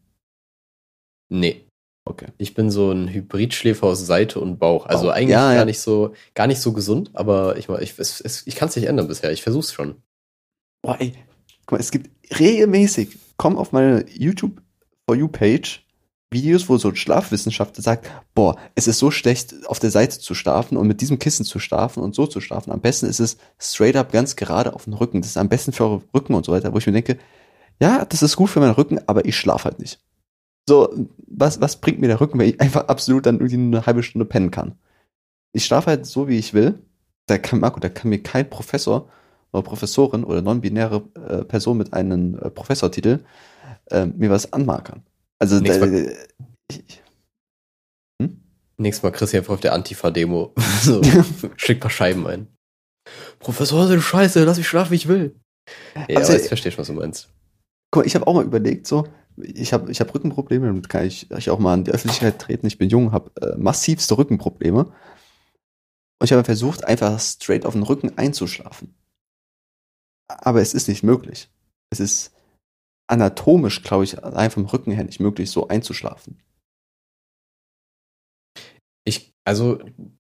Speaker 2: Nee.
Speaker 3: Okay.
Speaker 2: Ich bin so ein Hybridschläfer aus Seite und Bauch. Also
Speaker 3: Bauch.
Speaker 2: eigentlich
Speaker 3: Ja,
Speaker 2: gar
Speaker 3: ja.
Speaker 2: nicht so, gar nicht so gesund, aber ich, ich, es, ich kann es nicht ändern bisher. Ich versuch's schon.
Speaker 3: Boah, ey, guck mal, es gibt regelmäßig, komm auf meine YouTube For You Page, Videos, wo so ein Schlafwissenschaftler sagt, boah, es ist so schlecht, auf der Seite zu schlafen und mit diesem Kissen zu schlafen und so zu schlafen. Am besten ist es straight up ganz gerade auf dem Rücken. Das ist am besten für eure Rücken und so weiter, wo ich mir denke, ja, das ist gut für meinen Rücken, aber ich schlafe halt nicht. So, was, was bringt mir der Rücken, wenn ich einfach absolut dann irgendwie nur eine halbe Stunde pennen kann? Ich schlafe halt so, wie ich will. Da kann, Marco, da kann mir kein Professor oder Professorin oder non-binäre äh, Person mit einem äh, Professortitel äh, mir was anmarkern. Also
Speaker 2: Nächstes
Speaker 3: da,
Speaker 2: Mal-
Speaker 3: ich, ich,
Speaker 2: Nächstes Mal kriegst du einfach auf der Antifa-Demo. so, schick paar Scheiben ein. Professor, sind scheiße, lass mich schlafen, wie ich will. Ja,
Speaker 3: Also-
Speaker 2: aber jetzt verstehst du, was du meinst.
Speaker 3: guck mal, ich habe auch mal überlegt, so, ich habe ich hab Rückenprobleme, damit kann ich, ich auch mal an die Öffentlichkeit treten. Ich bin jung, habe äh, massivste Rückenprobleme. Und ich habe versucht, einfach straight auf den Rücken einzuschlafen. Aber es ist nicht möglich. Es ist anatomisch, glaube ich, allein vom Rücken her nicht möglich, so einzuschlafen.
Speaker 2: Ich, also,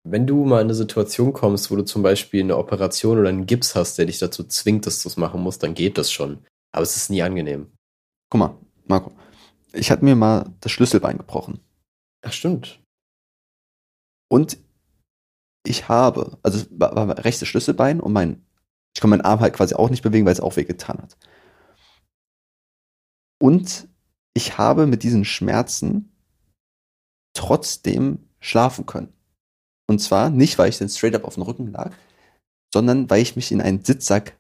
Speaker 2: wenn du mal in eine Situation kommst, wo du zum Beispiel eine Operation oder einen Gips hast, der dich dazu zwingt, dass du es machen musst, dann geht das schon. Aber es ist nie angenehm.
Speaker 3: Guck mal, Marco, ich hatte mir mal das Schlüsselbein gebrochen.
Speaker 2: Ach, stimmt.
Speaker 3: Und ich habe, also es war, war mein rechtes Schlüsselbein und mein, ich konnte meinen Arm halt quasi auch nicht bewegen, weil es auch wehgetan hat. Und ich habe mit diesen Schmerzen trotzdem schlafen können. Und zwar nicht, weil ich dann straight up auf dem Rücken lag, sondern weil ich mich in einen Sitzsack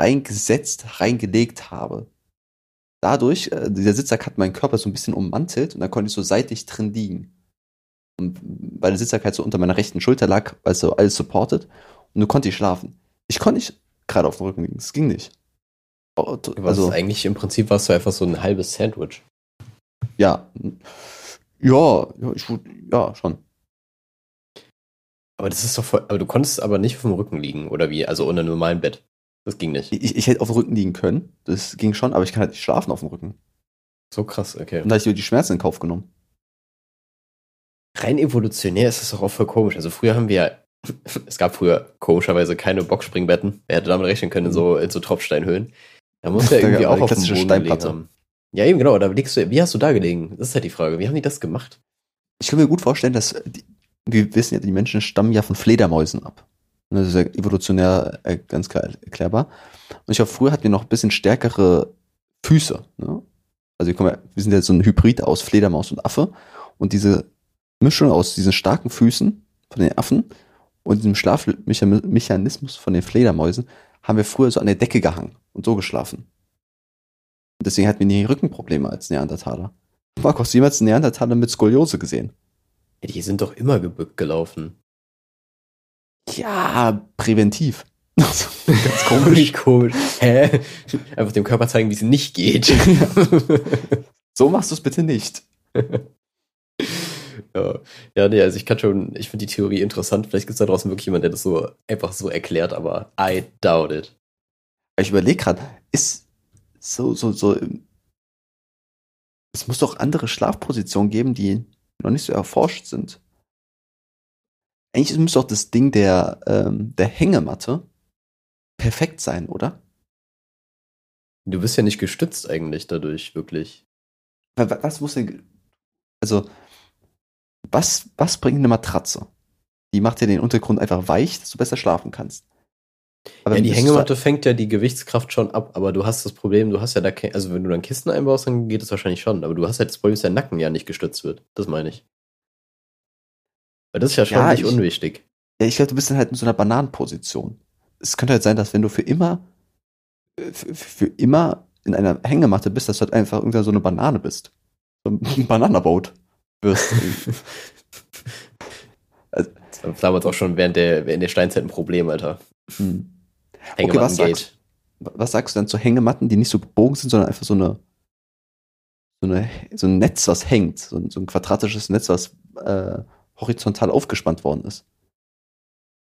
Speaker 3: reingesetzt, reingelegt habe. Dadurch, äh, dieser Sitzsack hat meinen Körper so ein bisschen ummantelt und dann konnte ich so seitlich drin liegen. Und weil der Sitzsack halt so unter meiner rechten Schulter lag, also alles supported. Und du konnte ich schlafen. Ich konnte nicht gerade auf dem Rücken liegen. Es ging nicht. Oh,
Speaker 2: Also
Speaker 3: Also,
Speaker 2: eigentlich im Prinzip warst du einfach so ein halbes Sandwich.
Speaker 3: ja. Ja, ja, ich, ja, schon.
Speaker 2: Aber das ist doch voll, aber du konntest aber nicht auf dem Rücken liegen, oder wie? Also unter einem normalen Bett. Das ging nicht.
Speaker 3: Ich, ich hätte auf dem Rücken liegen können. Das ging schon, aber ich kann halt nicht schlafen auf dem Rücken.
Speaker 2: So krass, okay.
Speaker 3: Und da habe ich die Schmerzen in Kauf genommen.
Speaker 2: Rein evolutionär ist das auch voll komisch. Also früher haben wir ja, es gab früher komischerweise keine Boxspringbetten. Wer hätte damit rechnen können in so, in so Tropfsteinhöhlen? Da muss ja irgendwie auch auf dem Boden
Speaker 3: Steinplatte.
Speaker 2: haben. Ja, eben genau. Da liegst du, wie hast du da gelegen? Das ist halt die Frage. Wie haben die das gemacht?
Speaker 3: Ich kann mir gut vorstellen, dass die, wir wissen ja, die Menschen stammen ja von Fledermäusen ab. Und Das ist ja evolutionär äh, ganz klar erklärbar. Und ich glaube, früher hatten wir noch ein bisschen stärkere Füße. Ne? Also wir, kommen wir sind ja so ein Hybrid aus Fledermaus und Affe. Und diese Mischung aus diesen starken Füßen von den Affen und diesem Schlafmechanismus von den Fledermäusen haben wir früher so an der Decke gehangen und so geschlafen. Und deswegen hatten wir nie Rückenprobleme als Neandertaler. Marco, hast du jemals einen Neandertaler mit Skoliose gesehen?
Speaker 2: Ja, die sind doch immer gebückt gelaufen.
Speaker 3: Ja, präventiv. Ganz
Speaker 2: komisch. komisch. Hä? Einfach dem Körper zeigen, wie es nicht geht.
Speaker 3: so machst du es bitte nicht.
Speaker 2: ja. ja, nee, also ich kann schon, ich finde die Theorie interessant. Vielleicht gibt es da draußen wirklich jemanden, der das so einfach so erklärt, aber I doubt it.
Speaker 3: Ich überlege gerade, ist so, so, so, es muss doch andere Schlafpositionen geben, die noch nicht so erforscht sind. Eigentlich müsste doch das Ding der, ähm, der Hängematte perfekt sein, oder?
Speaker 2: Du bist ja nicht gestützt eigentlich dadurch, wirklich.
Speaker 3: Was muss denn. Also, was, was bringt eine Matratze? Die macht ja den Untergrund einfach weich, dass du besser schlafen kannst.
Speaker 2: Aber ja, die Hängematte fängt ja die Gewichtskraft schon ab, aber du hast das Problem, du hast ja da, also wenn du dann Kisten einbaust, dann geht es wahrscheinlich schon, aber du hast halt das Problem, dass der Nacken ja nicht gestützt wird. Das meine ich. Weil das ist ja schon ja, nicht ich, unwichtig.
Speaker 3: Ja, ich glaube, du bist dann halt in so einer Bananenposition. Es könnte halt sein, dass wenn du für immer, äh, für, für immer in einer Hängematte bist, dass du halt einfach irgendwann so eine Banane bist. So ein Bananaboot wirst.
Speaker 2: also, das war damals auch schon während der, während der Steinzeit ein Problem, Alter. Hm.
Speaker 3: Okay, was sagst, was sagst du dann zu Hängematten, die nicht so gebogen sind, sondern einfach so eine, so, eine, so ein Netz, was hängt, so ein, so ein quadratisches Netz, was äh, horizontal aufgespannt worden ist.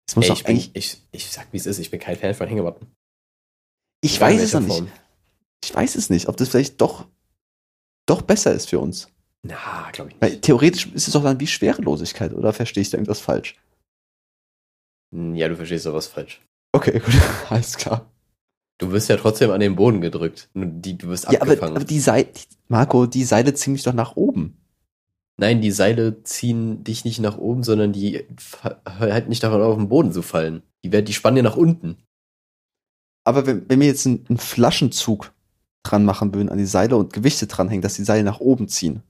Speaker 2: Es muss Ey, ich, bin, ich, ich sag, wie es ist, ich bin kein Fan von Hängematten.
Speaker 3: Ich, ich weiß es noch nicht. Ich weiß es nicht, ob das vielleicht doch, doch besser ist für uns.
Speaker 2: Na, glaube ich nicht.
Speaker 3: Weil theoretisch ist es doch dann wie Schwerelosigkeit, oder verstehe ich da irgendwas falsch?
Speaker 2: Hm, ja, du verstehst doch was falsch.
Speaker 3: Okay, gut, alles klar.
Speaker 2: Du wirst ja trotzdem an den Boden gedrückt. Die, du wirst ja, abgefangen.
Speaker 3: Aber, aber die Seile, Marco, die Seile ziehen mich doch nach oben.
Speaker 2: Nein, die Seile ziehen dich nicht nach oben, sondern die halten nicht davon auf, den Boden zu fallen. Die, werden, die spannen dir nach unten.
Speaker 3: Aber wenn, wenn wir jetzt einen, einen Flaschenzug dran machen würden an die Seile und Gewichte dranhängen, dass die Seile nach oben ziehen.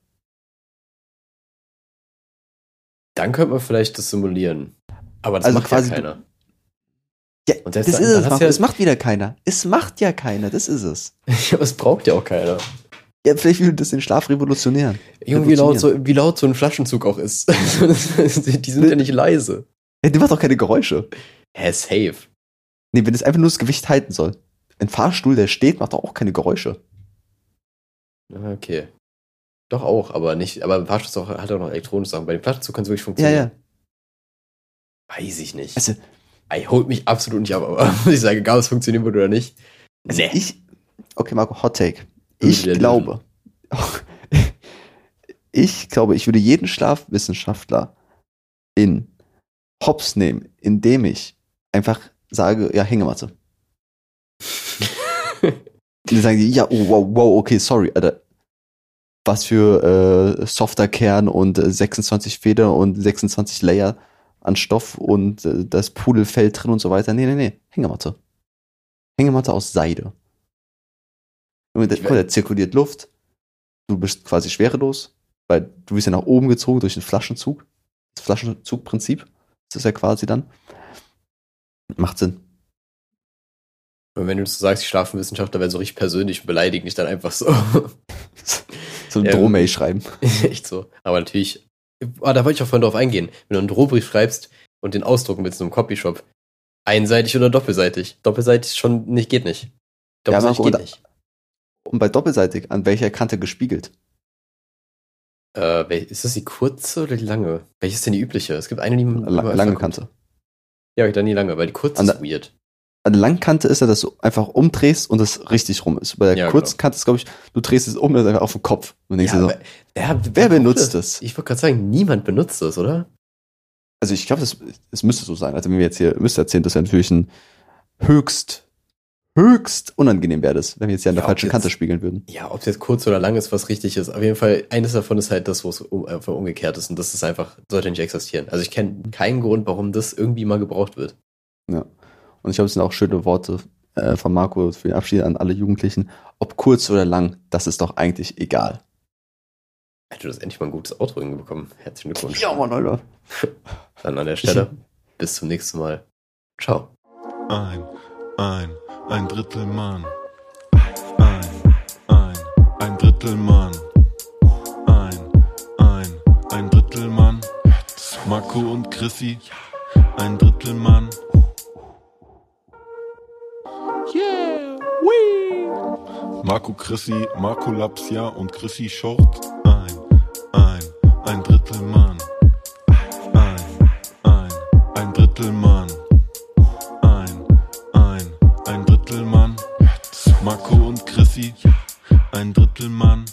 Speaker 2: Dann könnte man vielleicht das simulieren. Aber das also macht quasi ja keiner.
Speaker 3: Ja, das ist es, Marco, ja es macht wieder keiner. Es macht ja keiner, das ist es.
Speaker 2: ja, es braucht ja auch keiner.
Speaker 3: Ja, vielleicht will das den Schlaf revolutionieren.
Speaker 2: Irgendwie laut so, wie laut so ein Flaschenzug auch ist. die sind ja nicht leise.
Speaker 3: Ja, die macht auch keine Geräusche.
Speaker 2: Hä, safe.
Speaker 3: Nee, wenn es einfach nur das Gewicht halten soll. Ein Fahrstuhl, der steht, macht doch auch keine Geräusche.
Speaker 2: Okay. Doch auch, aber nicht, aber ein Fahrstuhl hat auch noch elektronische Sachen. Bei dem Flaschenzug kann es wirklich funktionieren. Ja, ja. Weiß ich nicht. Also, Ey, holt mich absolut nicht ab, aber ich sagen, egal, ob es funktionieren würde oder nicht.
Speaker 3: Also nee. Ich, okay, Marco, Hot Take. Ich glaube, ich glaube, ich würde jeden Schlafwissenschaftler in Hops nehmen, indem ich einfach sage, ja, Hängematte. Dann sagen die, ja, oh, wow, wow, okay, sorry, Alter. Was für äh, softer Kern und äh, 26 Feder und 26 Layer an Stoff und äh, das Pudelfell drin und so weiter. Nee, nee, nee. Hängematte. Hängematte aus Seide. Und der, da zirkuliert Luft. Du bist quasi schwerelos, weil du bist ja nach oben gezogen durch den Flaschenzug. Das Flaschenzugprinzip. Das ist ja quasi dann. Macht Sinn.
Speaker 2: Und wenn du so sagst, die Schlafenwissenschaftler werden so richtig persönlich beleidigen, nicht dann einfach so.
Speaker 3: so ein ja, Drohmail schreiben.
Speaker 2: Echt so. Aber natürlich, ah, da wollte ich auch vorhin drauf eingehen. Wenn du einen Drohbrief schreibst und den ausdrucken willst in einem Copyshop, einseitig oder doppelseitig? Doppelseitig schon nicht, geht nicht.
Speaker 3: Doppelseitig ja, geht nicht. Und bei doppelseitig, an welcher Kante gespiegelt?
Speaker 2: Äh, ist das die kurze oder die lange? Welche ist denn die übliche? Es gibt eine, die
Speaker 3: La lange Kante.
Speaker 2: Ja, dann die lange, weil die kurze an ist weird.
Speaker 3: An der langen Kante ist ja, dass du einfach umdrehst und das richtig rum ist. Bei der ja, kurzen genau. Kante ist, glaube ich, du drehst es um und einfach auf den Kopf. Und denkst ja, dir so,
Speaker 2: ja, wer benutzt das? Ich wollte gerade sagen, niemand benutzt das, oder?
Speaker 3: Also ich glaube, es müsste so sein. Also wenn wir jetzt hier müsste erzählen, das wäre natürlich ein höchst höchst unangenehm wäre das, wenn wir jetzt hier an der falschen jetzt, Kante spiegeln würden.
Speaker 2: Ja, ob es jetzt kurz oder lang ist, was richtig ist. Auf jeden Fall, eines davon ist halt das, wo es um, einfach umgekehrt ist. Und das ist einfach, sollte nicht existieren. Also ich kenne keinen Grund, warum das irgendwie mal gebraucht wird.
Speaker 3: Ja. Und ich glaube, es sind auch schöne Worte äh, von Marco für den Abschied an alle Jugendlichen. Ob kurz oder lang, das ist doch eigentlich egal.
Speaker 2: Hätte du das endlich mal ein gutes Outro hinbekommen. Herzlichen Glückwunsch.
Speaker 3: Ja, Mann, Alter.
Speaker 2: Dann an der Stelle. Bis zum nächsten Mal. Ciao.
Speaker 1: Ein, ein, ein Drittel Mann. Ein, ein, ein Drittel Mann. Ein, ein, ein Drittel Mann. Marco und Chrissy, ein Drittel Mann. Yeah, wee. Marco Chrissy, Marco Lapsia und Chrissy Short. Ein, ein, ein Drittel Mann. Ein, ein, ein Drittel Mann. ein Drittel Mann.